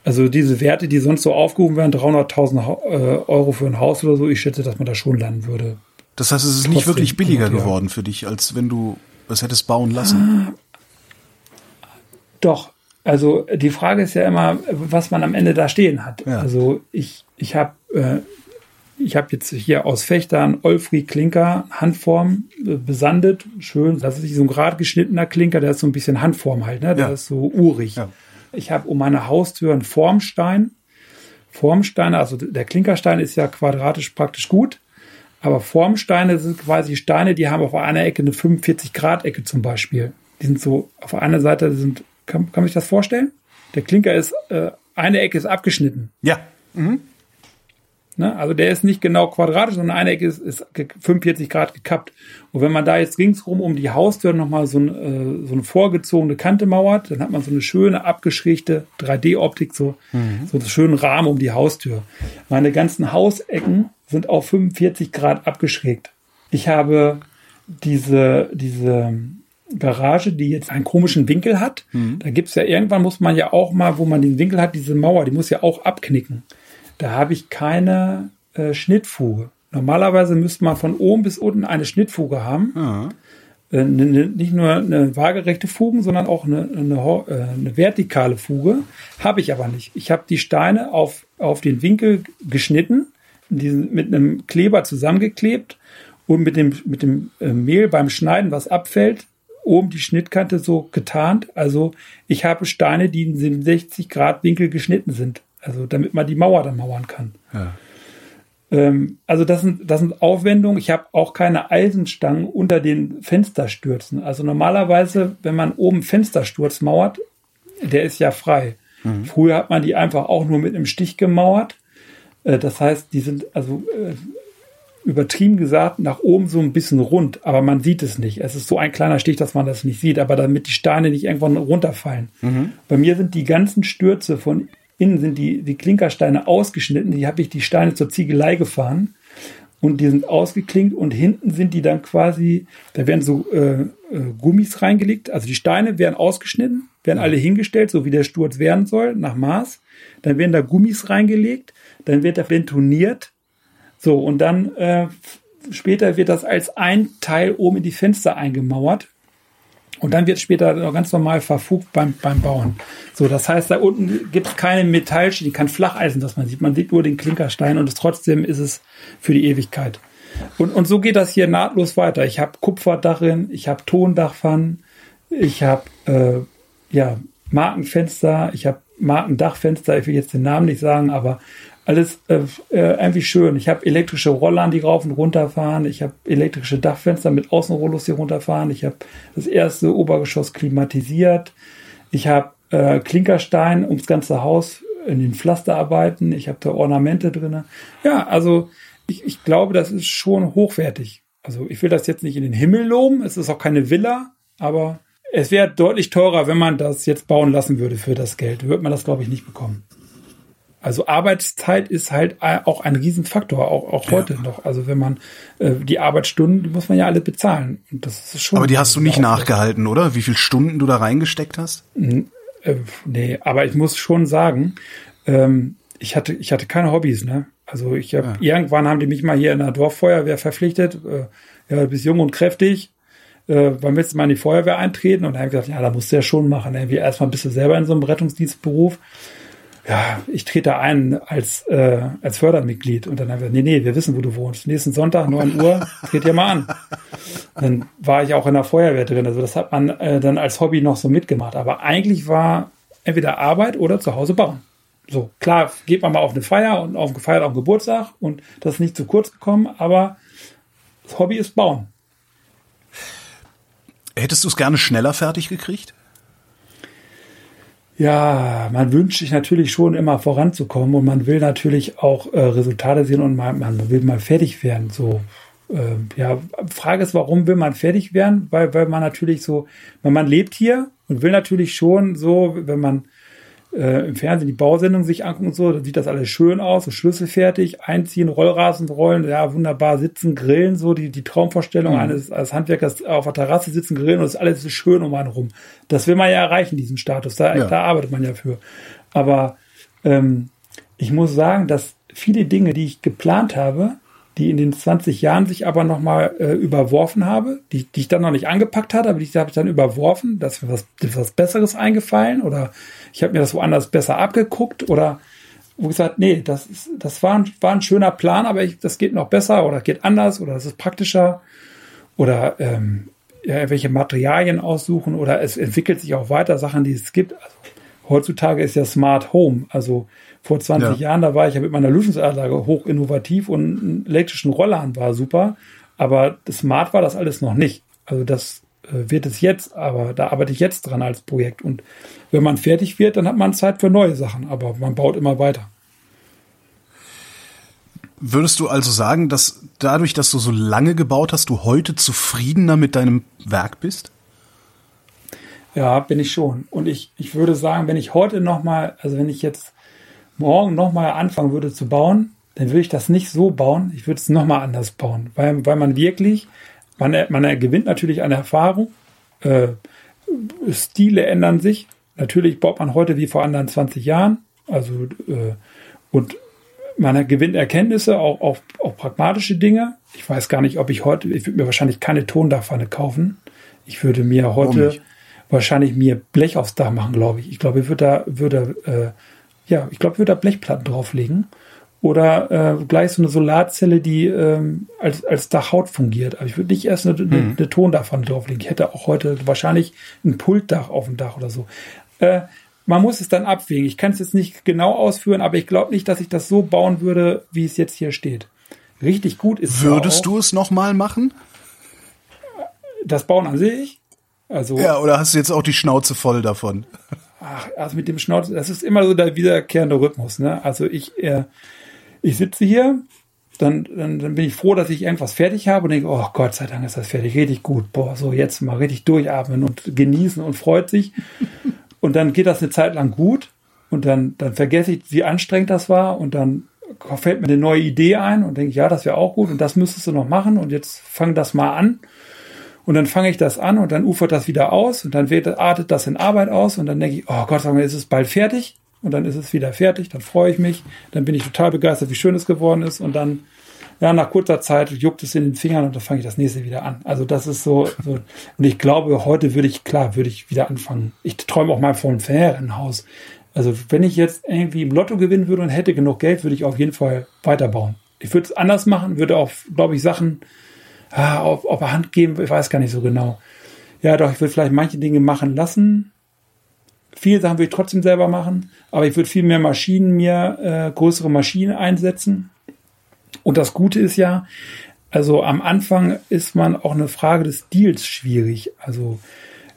also diese Werte, die sonst so aufgehoben werden, 300.000 äh, Euro für ein Haus oder so, ich schätze, dass man da schon landen würde. Das heißt, es ist nicht wirklich billiger geworden für dich, als wenn du was hättest bauen lassen. Doch. Also die Frage ist ja immer, was man am Ende da stehen hat. Ja. Also ich, ich habe äh, ich habe jetzt hier aus Fechtern Olfri Klinker Handform äh, besandet, schön. Das ist so ein gerade geschnittener Klinker, der ist so ein bisschen Handform halt, ne? Der ja. ist so urig. Ja. Ich habe um meine Haustür einen Formstein. Formsteine, also der Klinkerstein ist ja quadratisch praktisch gut, aber Formsteine sind quasi Steine, die haben auf einer Ecke eine 45 Grad Ecke zum Beispiel. Die sind so auf einer Seite sind, kann, kann man sich das vorstellen? Der Klinker ist äh, eine Ecke ist abgeschnitten. Ja. Mhm. Ne? Also der ist nicht genau quadratisch, sondern eine Ecke ist, ist 45 Grad gekappt. Und wenn man da jetzt ringsrum um die Haustür nochmal so, ein, äh, so eine vorgezogene Kante mauert, dann hat man so eine schöne abgeschrägte 3D-Optik, so, mhm. so einen schönen Rahmen um die Haustür. Meine ganzen Hausecken sind auf 45 Grad abgeschrägt. Ich habe diese, diese Garage, die jetzt einen komischen Winkel hat. Mhm. Da gibt's ja irgendwann, muss man ja auch mal, wo man den Winkel hat, diese Mauer, die muss ja auch abknicken da habe ich keine äh, Schnittfuge. Normalerweise müsste man von oben bis unten eine Schnittfuge haben. Mhm. Äh, ne, ne, nicht nur eine waagerechte Fuge, sondern auch eine, eine, äh, eine vertikale Fuge. Habe ich aber nicht. Ich habe die Steine auf, auf den Winkel geschnitten, diesen, mit einem Kleber zusammengeklebt und mit dem, mit dem äh, Mehl beim Schneiden, was abfällt, oben die Schnittkante so getarnt. Also ich habe Steine, die in 67 Grad Winkel geschnitten sind. Also damit man die Mauer dann mauern kann. Ja. Ähm, also das sind, das sind Aufwendungen. Ich habe auch keine Eisenstangen unter den Fensterstürzen. Also normalerweise, wenn man oben Fenstersturz mauert, der ist ja frei. Mhm. Früher hat man die einfach auch nur mit einem Stich gemauert. Äh, das heißt, die sind also äh, übertrieben gesagt nach oben so ein bisschen rund, aber man sieht es nicht. Es ist so ein kleiner Stich, dass man das nicht sieht, aber damit die Steine nicht irgendwann runterfallen. Mhm. Bei mir sind die ganzen Stürze von Innen sind die, die Klinkersteine ausgeschnitten. Die habe ich die Steine zur Ziegelei gefahren und die sind ausgeklinkt und hinten sind die dann quasi, da werden so äh, äh, Gummis reingelegt. Also die Steine werden ausgeschnitten, werden alle hingestellt, so wie der Sturz werden soll, nach Maß. Dann werden da Gummis reingelegt, dann wird er ventoniert. So, und dann äh, später wird das als ein Teil oben in die Fenster eingemauert. Und dann wird später ganz normal verfugt beim, beim Bauen. So, das heißt, da unten gibt es keine Metallschiene, kein Flacheisen, das man sieht. Man sieht nur den Klinkerstein und es, trotzdem ist es für die Ewigkeit. Und, und so geht das hier nahtlos weiter. Ich habe Kupfer darin, ich habe Tondachpfannen, ich habe äh, ja, Markenfenster, ich habe Markendachfenster, ich will jetzt den Namen nicht sagen, aber alles äh, äh, irgendwie schön. Ich habe elektrische Rollern, die rauf und runter fahren. Ich habe elektrische Dachfenster mit Außenrollos, die runterfahren. Ich habe das erste Obergeschoss klimatisiert. Ich habe äh, Klinkerstein ums ganze Haus in den Pflasterarbeiten. Ich habe da Ornamente drinne. Ja, also ich, ich glaube, das ist schon hochwertig. Also ich will das jetzt nicht in den Himmel loben. Es ist auch keine Villa, aber es wäre deutlich teurer, wenn man das jetzt bauen lassen würde für das Geld. Würde man das, glaube ich, nicht bekommen. Also Arbeitszeit ist halt auch ein Riesenfaktor, auch, auch heute ja. noch. Also wenn man äh, die Arbeitsstunden, die muss man ja alle bezahlen. Und das ist schon. Aber die hast du nicht nachgehalten, oder? Wie viele Stunden du da reingesteckt hast? Äh, nee, aber ich muss schon sagen, ähm, ich hatte, ich hatte keine Hobbys, ne? Also ich habe ja. irgendwann haben die mich mal hier in der Dorffeuerwehr verpflichtet. Äh, ja, du bist jung und kräftig. Äh, wann willst du mal in die Feuerwehr eintreten? Und dann habe ich gesagt, ja, da musst du ja schon machen. Irgendwie erstmal bist du selber in so einem Rettungsdienstberuf ja, ich trete ein als, äh, als Fördermitglied. Und dann haben wir, nee, nee, wir wissen, wo du wohnst. Nächsten Sonntag, 9 Uhr, tritt ihr mal an. Dann war ich auch in der Feuerwehr drin. Also das hat man äh, dann als Hobby noch so mitgemacht. Aber eigentlich war entweder Arbeit oder zu Hause bauen. So, klar, geht man mal auf eine Feier und auf gefeiert auf Geburtstag und das ist nicht zu kurz gekommen, aber das Hobby ist Bauen. Hättest du es gerne schneller fertig gekriegt? Ja, man wünscht sich natürlich schon immer voranzukommen und man will natürlich auch äh, Resultate sehen und man, man will mal fertig werden. So, äh, ja, Frage ist, warum will man fertig werden? Weil, weil man natürlich so, weil man lebt hier und will natürlich schon so, wenn man äh, im Fernsehen die Bausendung sich angucken und so, dann sieht das alles schön aus, so schlüsselfertig, einziehen, Rollrasen rollen, ja, wunderbar sitzen, grillen, so die, die Traumvorstellung mhm. eines als Handwerkers auf der Terrasse sitzen, grillen und das ist alles so schön um einen rum. Das will man ja erreichen, diesen Status. Da, ja. da arbeitet man ja für. Aber ähm, ich muss sagen, dass viele Dinge, die ich geplant habe, die in den 20 Jahren sich aber nochmal äh, überworfen habe, die, die ich dann noch nicht angepackt hatte, aber die habe ich dann überworfen, dass mir was, was Besseres eingefallen oder ich habe mir das woanders besser abgeguckt oder wo gesagt, nee, das, ist, das war, ein, war ein schöner Plan, aber ich, das geht noch besser oder geht anders oder das ist praktischer oder ähm, ja, welche Materialien aussuchen oder es entwickelt sich auch weiter Sachen, die es gibt. Also, heutzutage ist ja Smart Home, also vor 20 ja. Jahren, da war ich ja mit meiner Lösungsanlage hoch innovativ und einen elektrischen Roller war super, aber smart war das alles noch nicht. Also das äh, wird es jetzt, aber da arbeite ich jetzt dran als Projekt. Und wenn man fertig wird, dann hat man Zeit für neue Sachen, aber man baut immer weiter. Würdest du also sagen, dass dadurch, dass du so lange gebaut hast, du heute zufriedener mit deinem Werk bist? Ja, bin ich schon. Und ich, ich würde sagen, wenn ich heute nochmal, also wenn ich jetzt morgen nochmal anfangen würde zu bauen, dann würde ich das nicht so bauen. Ich würde es nochmal anders bauen, weil, weil man wirklich man, man gewinnt natürlich an Erfahrung. Äh, Stile ändern sich. Natürlich baut man heute wie vor anderen 20 Jahren. Also, äh, und man gewinnt Erkenntnisse, auch, auch, auch pragmatische Dinge. Ich weiß gar nicht, ob ich heute, ich würde mir wahrscheinlich keine Tondachpfanne kaufen. Ich würde mir heute wahrscheinlich mir Blech aufs Dach machen, glaube ich. Ich glaube, ich würde da, würde, äh, ja, ich glaube, ich würde da Blechplatten drauflegen oder äh, gleich so eine Solarzelle, die ähm, als, als Dachhaut fungiert. Aber ich würde nicht erst eine, eine, mhm. eine Tondachpfanne drauflegen. Ich hätte auch heute wahrscheinlich ein Pultdach auf dem Dach oder so. Äh, man muss es dann abwägen. Ich kann es jetzt nicht genau ausführen, aber ich glaube nicht, dass ich das so bauen würde, wie es jetzt hier steht. Richtig gut ist Würdest du es nochmal machen? Das Bauen an sich? Also, ja, oder hast du jetzt auch die Schnauze voll davon? Ach, also mit dem Schnauze, das ist immer so der wiederkehrende Rhythmus. Ne? Also ich, äh, ich sitze hier, dann, dann, dann bin ich froh, dass ich irgendwas fertig habe und denke, oh Gott sei Dank ist das fertig, richtig gut. Boah, so jetzt mal richtig durchatmen und genießen und freut sich. und dann geht das eine Zeit lang gut und dann, dann vergesse ich, wie anstrengend das war und dann fällt mir eine neue Idee ein und denke, ja, das wäre auch gut und das müsstest du noch machen und jetzt fang das mal an. Und dann fange ich das an und dann ufert das wieder aus und dann artet das in Arbeit aus und dann denke ich, oh Gott, sagen wir, ist es bald fertig und dann ist es wieder fertig, dann freue ich mich, dann bin ich total begeistert, wie schön es geworden ist und dann, ja, nach kurzer Zeit juckt es in den Fingern und dann fange ich das nächste wieder an. Also das ist so, so und ich glaube, heute würde ich, klar, würde ich wieder anfangen. Ich träume auch mal von einem Ferienhaus. Also wenn ich jetzt irgendwie im Lotto gewinnen würde und hätte genug Geld, würde ich auf jeden Fall weiterbauen. Ich würde es anders machen, würde auch, glaube ich, Sachen ah, auf, auf der Hand geben, ich weiß gar nicht so genau. Ja, doch, ich würde vielleicht manche Dinge machen lassen, Viele Sachen würde ich trotzdem selber machen, aber ich würde viel mehr Maschinen mir, äh, größere Maschinen einsetzen. Und das Gute ist ja, also am Anfang ist man auch eine Frage des Stils schwierig. Also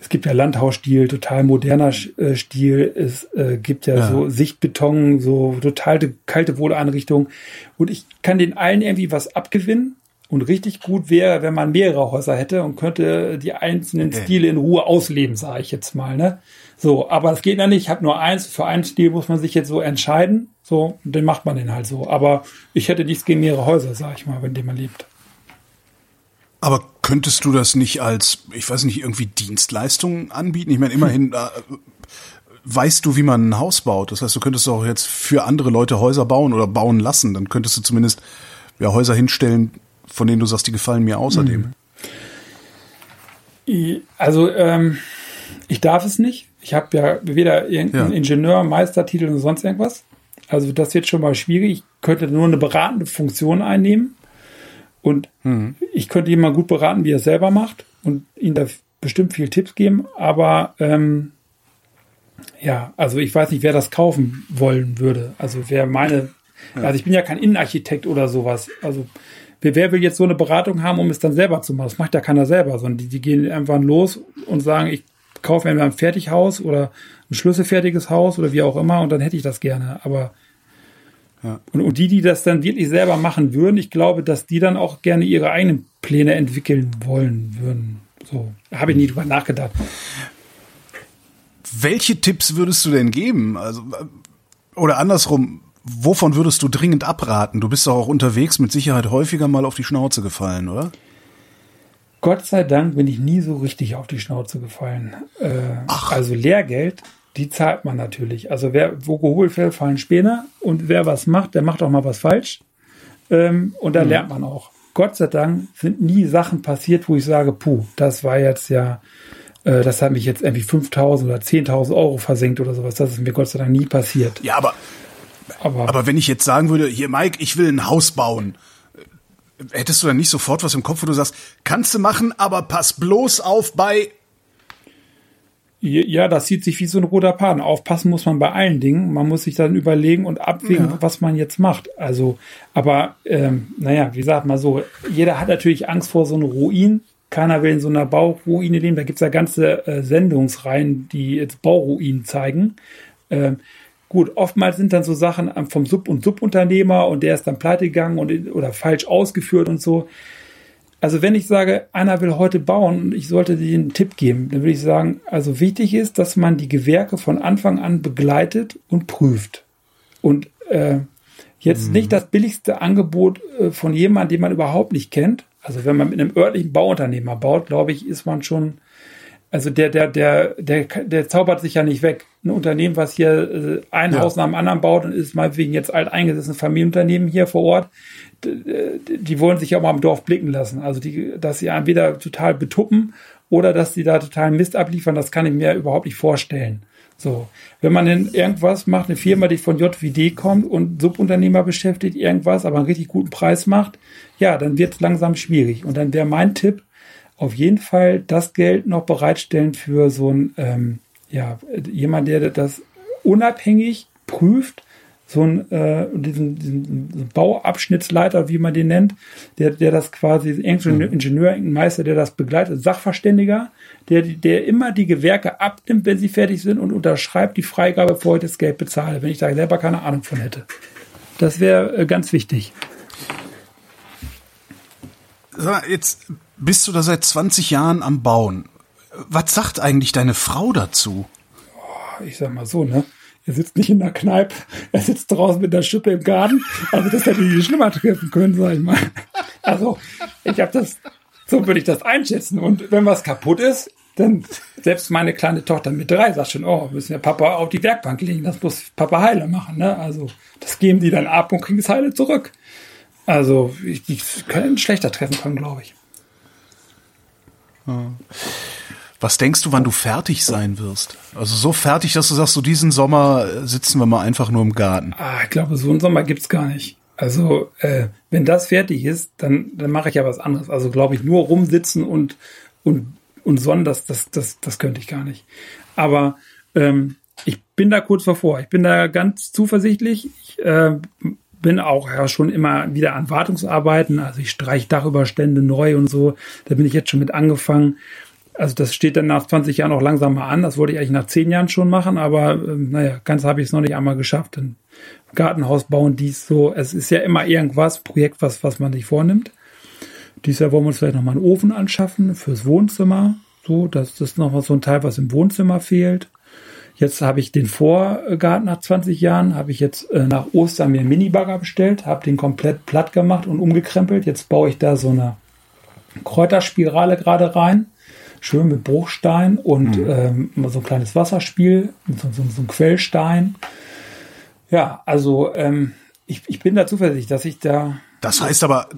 es gibt ja Landhausstil, total moderner äh, Stil. Es äh, gibt ja, ja, so Sichtbeton, so total kalte Wohneinrichtungen. Und ich kann den allen irgendwie was abgewinnen. Und richtig gut wäre, wenn man mehrere Häuser hätte und könnte die einzelnen Stile in Ruhe ausleben, sage ich jetzt mal. Ne? So, aber es geht ja nicht. Ich habe nur eins. Für einen Stil muss man sich jetzt so entscheiden. So, und den macht man den halt so. Aber ich hätte nichts gegen mehrere Häuser, sag ich mal, in denen man lebt. Aber könntest du das nicht als, ich weiß nicht, irgendwie Dienstleistungen anbieten? Ich meine, immerhin hm. äh, weißt du, wie man ein Haus baut. Das heißt, du könntest auch jetzt für andere Leute Häuser bauen oder bauen lassen. Dann könntest du zumindest ja, Häuser hinstellen, von denen du sagst, die gefallen mir außerdem. Hm. Also, ähm, ich darf es nicht. Ich habe ja weder irgendeinen ja. Ingenieur, Meistertitel und sonst irgendwas. Also das wird schon mal schwierig. Ich könnte nur eine beratende Funktion einnehmen. Und mhm. ich könnte jemand gut beraten, wie er es selber macht und ihm da bestimmt viel Tipps geben. Aber ähm, Ja, also ich weiß nicht, wer das kaufen wollen würde. Also wer meine, ja. also ich bin ja kein Innenarchitekt oder sowas. Also wer, will jetzt so eine Beratung haben, um es dann selber zu machen? Das macht ja keiner selber, sondern die, die gehen einfach los und sagen, ich kaufe mir ein Fertighaus oder ein schlüsselfertiges Haus oder wie auch immer und dann hätte ich das gerne. Aber ja. und, und die, die das dann wirklich selber machen würden, ich glaube, dass die dann auch gerne ihre eigenen Pläne entwickeln wollen würden. So, habe ich nie drüber nachgedacht. Welche Tipps würdest du denn geben? Also, oder andersrum, wovon würdest du dringend abraten? Du bist doch auch unterwegs mit Sicherheit häufiger mal auf die Schnauze gefallen, oder? Gott sei Dank bin ich nie so richtig auf die Schnauze gefallen. Äh, also Lehrgeld, die zahlt man natürlich. Also wer wo geholt wird, fallen Späne und wer was macht, der macht auch mal was falsch. Ähm, und da mhm. lernt man auch. Gott sei Dank sind nie Sachen passiert, wo ich sage, puh, das war jetzt ja äh, das hat mich jetzt irgendwie 5.000 oder 10.000 Euro versenkt oder sowas. Das ist mir Gott sei Dank nie passiert. Ja, aber, aber, aber wenn ich jetzt sagen würde, hier Mike, ich will ein Haus bauen, hättest du dann nicht sofort was im Kopf, wo du sagst, kannst du machen, aber pass bloß auf bei ja, das sieht sich wie so ein roter Faden. Aufpassen muss man bei allen Dingen. Man muss sich dann überlegen und abwägen, ja. was man jetzt macht. Also, aber ähm, naja, wie sagt man so, jeder hat natürlich Angst vor so einem Ruin. Keiner will in so einer Bauruine leben. Da gibt's ja ganze äh, Sendungsreihen, die jetzt Bauruinen zeigen. Ähm, gut, oftmals sind dann so Sachen vom Sub- und Subunternehmer und der ist dann pleite gegangen und, oder falsch ausgeführt und so. Also wenn ich sage, einer will heute bauen und ich sollte dir einen Tipp geben, dann würde ich sagen, also wichtig ist, dass man die Gewerke von Anfang an begleitet und prüft. Und äh, jetzt mhm. nicht das billigste Angebot äh, von jemandem, den man überhaupt nicht kennt, also wenn man mit einem örtlichen Bauunternehmer baut, glaube ich, ist man schon, also der, der, der, der, der zaubert sich ja nicht weg. Ein Unternehmen, was hier äh, ein ja. Haus nach dem anderen baut und ist meinetwegen jetzt alt eingesessenes Familienunternehmen hier vor Ort, die wollen sich ja auch mal im Dorf blicken lassen. Also die, dass sie entweder total betuppen oder dass sie da total Mist abliefern, das kann ich mir überhaupt nicht vorstellen. So, wenn man denn irgendwas macht, eine Firma, die von JWD kommt und Subunternehmer beschäftigt, irgendwas, aber einen richtig guten Preis macht, ja, dann wird es langsam schwierig. Und dann wäre mein Tipp, auf jeden Fall das Geld noch bereitstellen für so ein, ähm, ja, jemand, der das unabhängig prüft, so ein, äh, diesen, diesen Bauabschnittsleiter, wie man den nennt, der, der das quasi, Ingenieur, mhm. Ingenieur, Meister, der das begleitet, Sachverständiger, der, der immer die Gewerke abnimmt, wenn sie fertig sind und unterschreibt die Freigabe, bevor ich das Geld bezahle, wenn ich da selber keine Ahnung von hätte. Das wäre äh, ganz wichtig. Jetzt bist du da seit 20 Jahren am Bauen. Was sagt eigentlich deine Frau dazu? Oh, ich sag mal so, ne? Er sitzt nicht in der Kneipe, er sitzt draußen mit der Schippe im Garten. Also das hätte ich schlimmer treffen können, sag ich mal. Also ich habe das, so würde ich das einschätzen. Und wenn was kaputt ist, dann selbst meine kleine Tochter mit drei sagt schon, oh, müssen wir Papa auf die Werkbank legen, das muss Papa heile machen. Ne? Also das geben die dann ab und kriegen das heile zurück. Also ich, die können schlechter treffen können, glaube ich. Was denkst du, wann du fertig sein wirst? Also so fertig, dass du sagst, so diesen Sommer sitzen wir mal einfach nur im Garten. Ah, ich glaube, so einen Sommer gibt's gar nicht. Also äh, wenn das fertig ist, dann, dann mache ich ja was anderes. Also glaube ich, nur rumsitzen und und und Sonnen, das das das das könnte ich gar nicht. Aber ähm, ich bin da kurz davor. Ich bin da ganz zuversichtlich. Ich äh, bin auch ja schon immer wieder an Wartungsarbeiten. Also ich streiche Dachüberstände neu und so. Da bin ich jetzt schon mit angefangen. Also das steht dann nach 20 Jahren auch langsam mal an. Das wollte ich eigentlich nach 10 Jahren schon machen, aber ähm, naja, ganz habe ich es noch nicht einmal geschafft. Ein Gartenhaus bauen, dies so. Es ist ja immer irgendwas, Projekt, was, was man sich vornimmt. Dieses Jahr wollen wir uns vielleicht nochmal einen Ofen anschaffen fürs Wohnzimmer. So, das ist noch so ein Teil, was im Wohnzimmer fehlt. Jetzt habe ich den Vorgarten nach 20 Jahren, habe ich jetzt äh, nach Ostern mir einen Minibagger bestellt, habe den komplett platt gemacht und umgekrempelt. Jetzt baue ich da so eine Kräuterspirale gerade rein schön mit Bruchstein und mhm. ähm, so ein kleines Wasserspiel, mit so, so, so einem Quellstein. Ja, also ähm, ich, ich bin da zuversichtlich, dass ich da. Das heißt aber,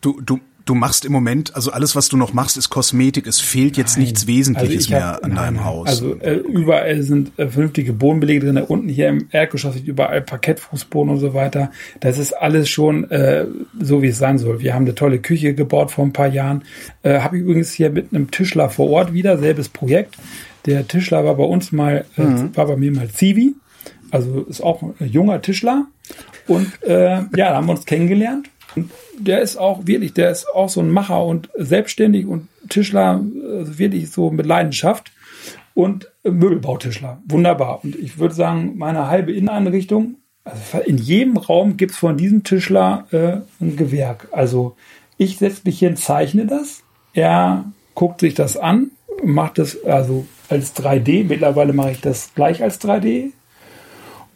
du, du, du machst im Moment, also alles, was du noch machst, ist Kosmetik. Es fehlt jetzt nein. nichts Wesentliches also mehr an nein, deinem Haus. Also äh, überall sind äh, vernünftige Bodenbelege drin. Unten hier im Erdgeschoss sind überall Parkettfußboden und so weiter. Das ist alles schon äh, so, wie es sein soll. Wir haben eine tolle Küche gebaut vor ein paar Jahren. Äh, Habe ich übrigens hier mit einem Tischler vor Ort wieder, selbes Projekt. Der Tischler war bei uns mal, äh, mhm. war bei mir mal Zivi. Also ist auch ein junger Tischler. Und äh, ja, da haben wir uns kennengelernt. Der ist auch wirklich, der ist auch so ein Macher und selbstständig und Tischler, also wirklich so mit Leidenschaft und Möbelbautischler. Wunderbar. Und ich würde sagen, meine halbe Inneneinrichtung, also in jedem Raum gibt es von diesem Tischler äh, ein Gewerk. Also ich setze mich hin, zeichne das. Er guckt sich das an, macht das also als 3D. Mittlerweile mache ich das gleich als 3D.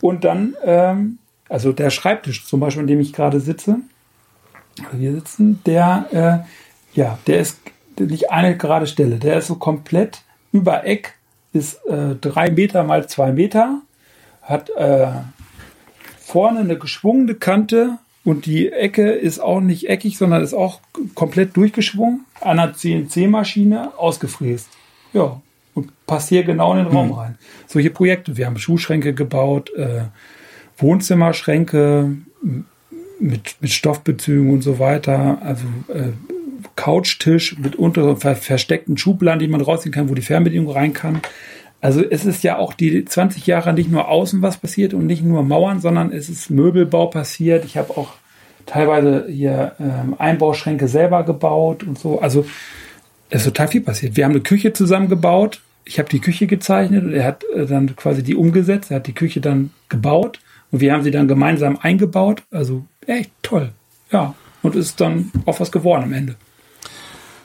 Und dann, ähm, also der Schreibtisch zum Beispiel, an dem ich gerade sitze, hier sitzen, der, äh, ja, der ist nicht eine gerade Stelle. Der ist so komplett über Eck, ist äh, drei Meter mal zwei Meter, hat äh, vorne eine geschwungene Kante und die Ecke ist auch nicht eckig, sondern ist auch komplett durchgeschwungen an einer CNC-Maschine ausgefräst. Ja, und passt hier genau in den Raum hm. rein. Solche Projekte. Wir haben Schuhschränke gebaut, äh, Wohnzimmerschränke, mit, mit Stoffbezügen und so weiter. Also äh, Couchtisch mit unter ver versteckten Schubladen, die man rausziehen kann, wo die Fernbedienung rein kann. Also es ist ja auch die 20 Jahre nicht nur außen was passiert und nicht nur Mauern, sondern es ist Möbelbau passiert. Ich habe auch teilweise hier ähm, Einbauschränke selber gebaut und so. Also es ist total viel passiert. Wir haben eine Küche zusammengebaut. Ich habe die Küche gezeichnet und er hat äh, dann quasi die umgesetzt. Er hat die Küche dann gebaut und wir haben sie dann gemeinsam eingebaut. Also echt toll. Ja. Und ist dann auch was geworden am Ende.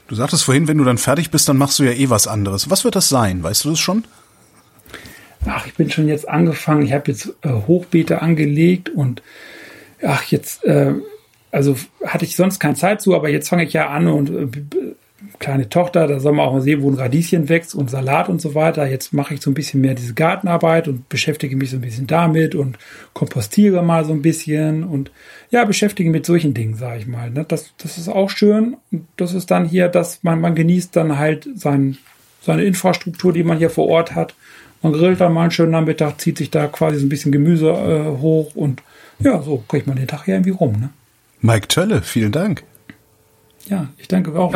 Du sagtest vorhin, wenn du dann fertig bist, dann machst du ja eh was anderes. Was wird das sein? Weißt du das schon? Ach, ich bin schon jetzt angefangen. Ich habe jetzt äh, Hochbeete angelegt und ach, jetzt, äh, also hatte ich sonst keine Zeit zu, aber jetzt fange ich ja an und äh, kleine Tochter, da soll man auch mal sehen, wo ein Radieschen wächst und Salat und so weiter. Jetzt mache ich so ein bisschen mehr diese Gartenarbeit und beschäftige mich so ein bisschen damit und kompostiere mal so ein bisschen und ja, beschäftige mit solchen Dingen, sage ich mal. Ne? Das, das ist auch schön. Das ist dann hier, dass man, man genießt dann halt sein, seine Infrastruktur, die man hier vor Ort hat. Man grillt dann mal einen schönen Nachmittag, zieht sich da quasi so ein bisschen Gemüse äh, hoch und ja, so kriegt man den Tag ja irgendwie rum. Ne? Mike Tölle, vielen Dank. Ja, ich danke auch.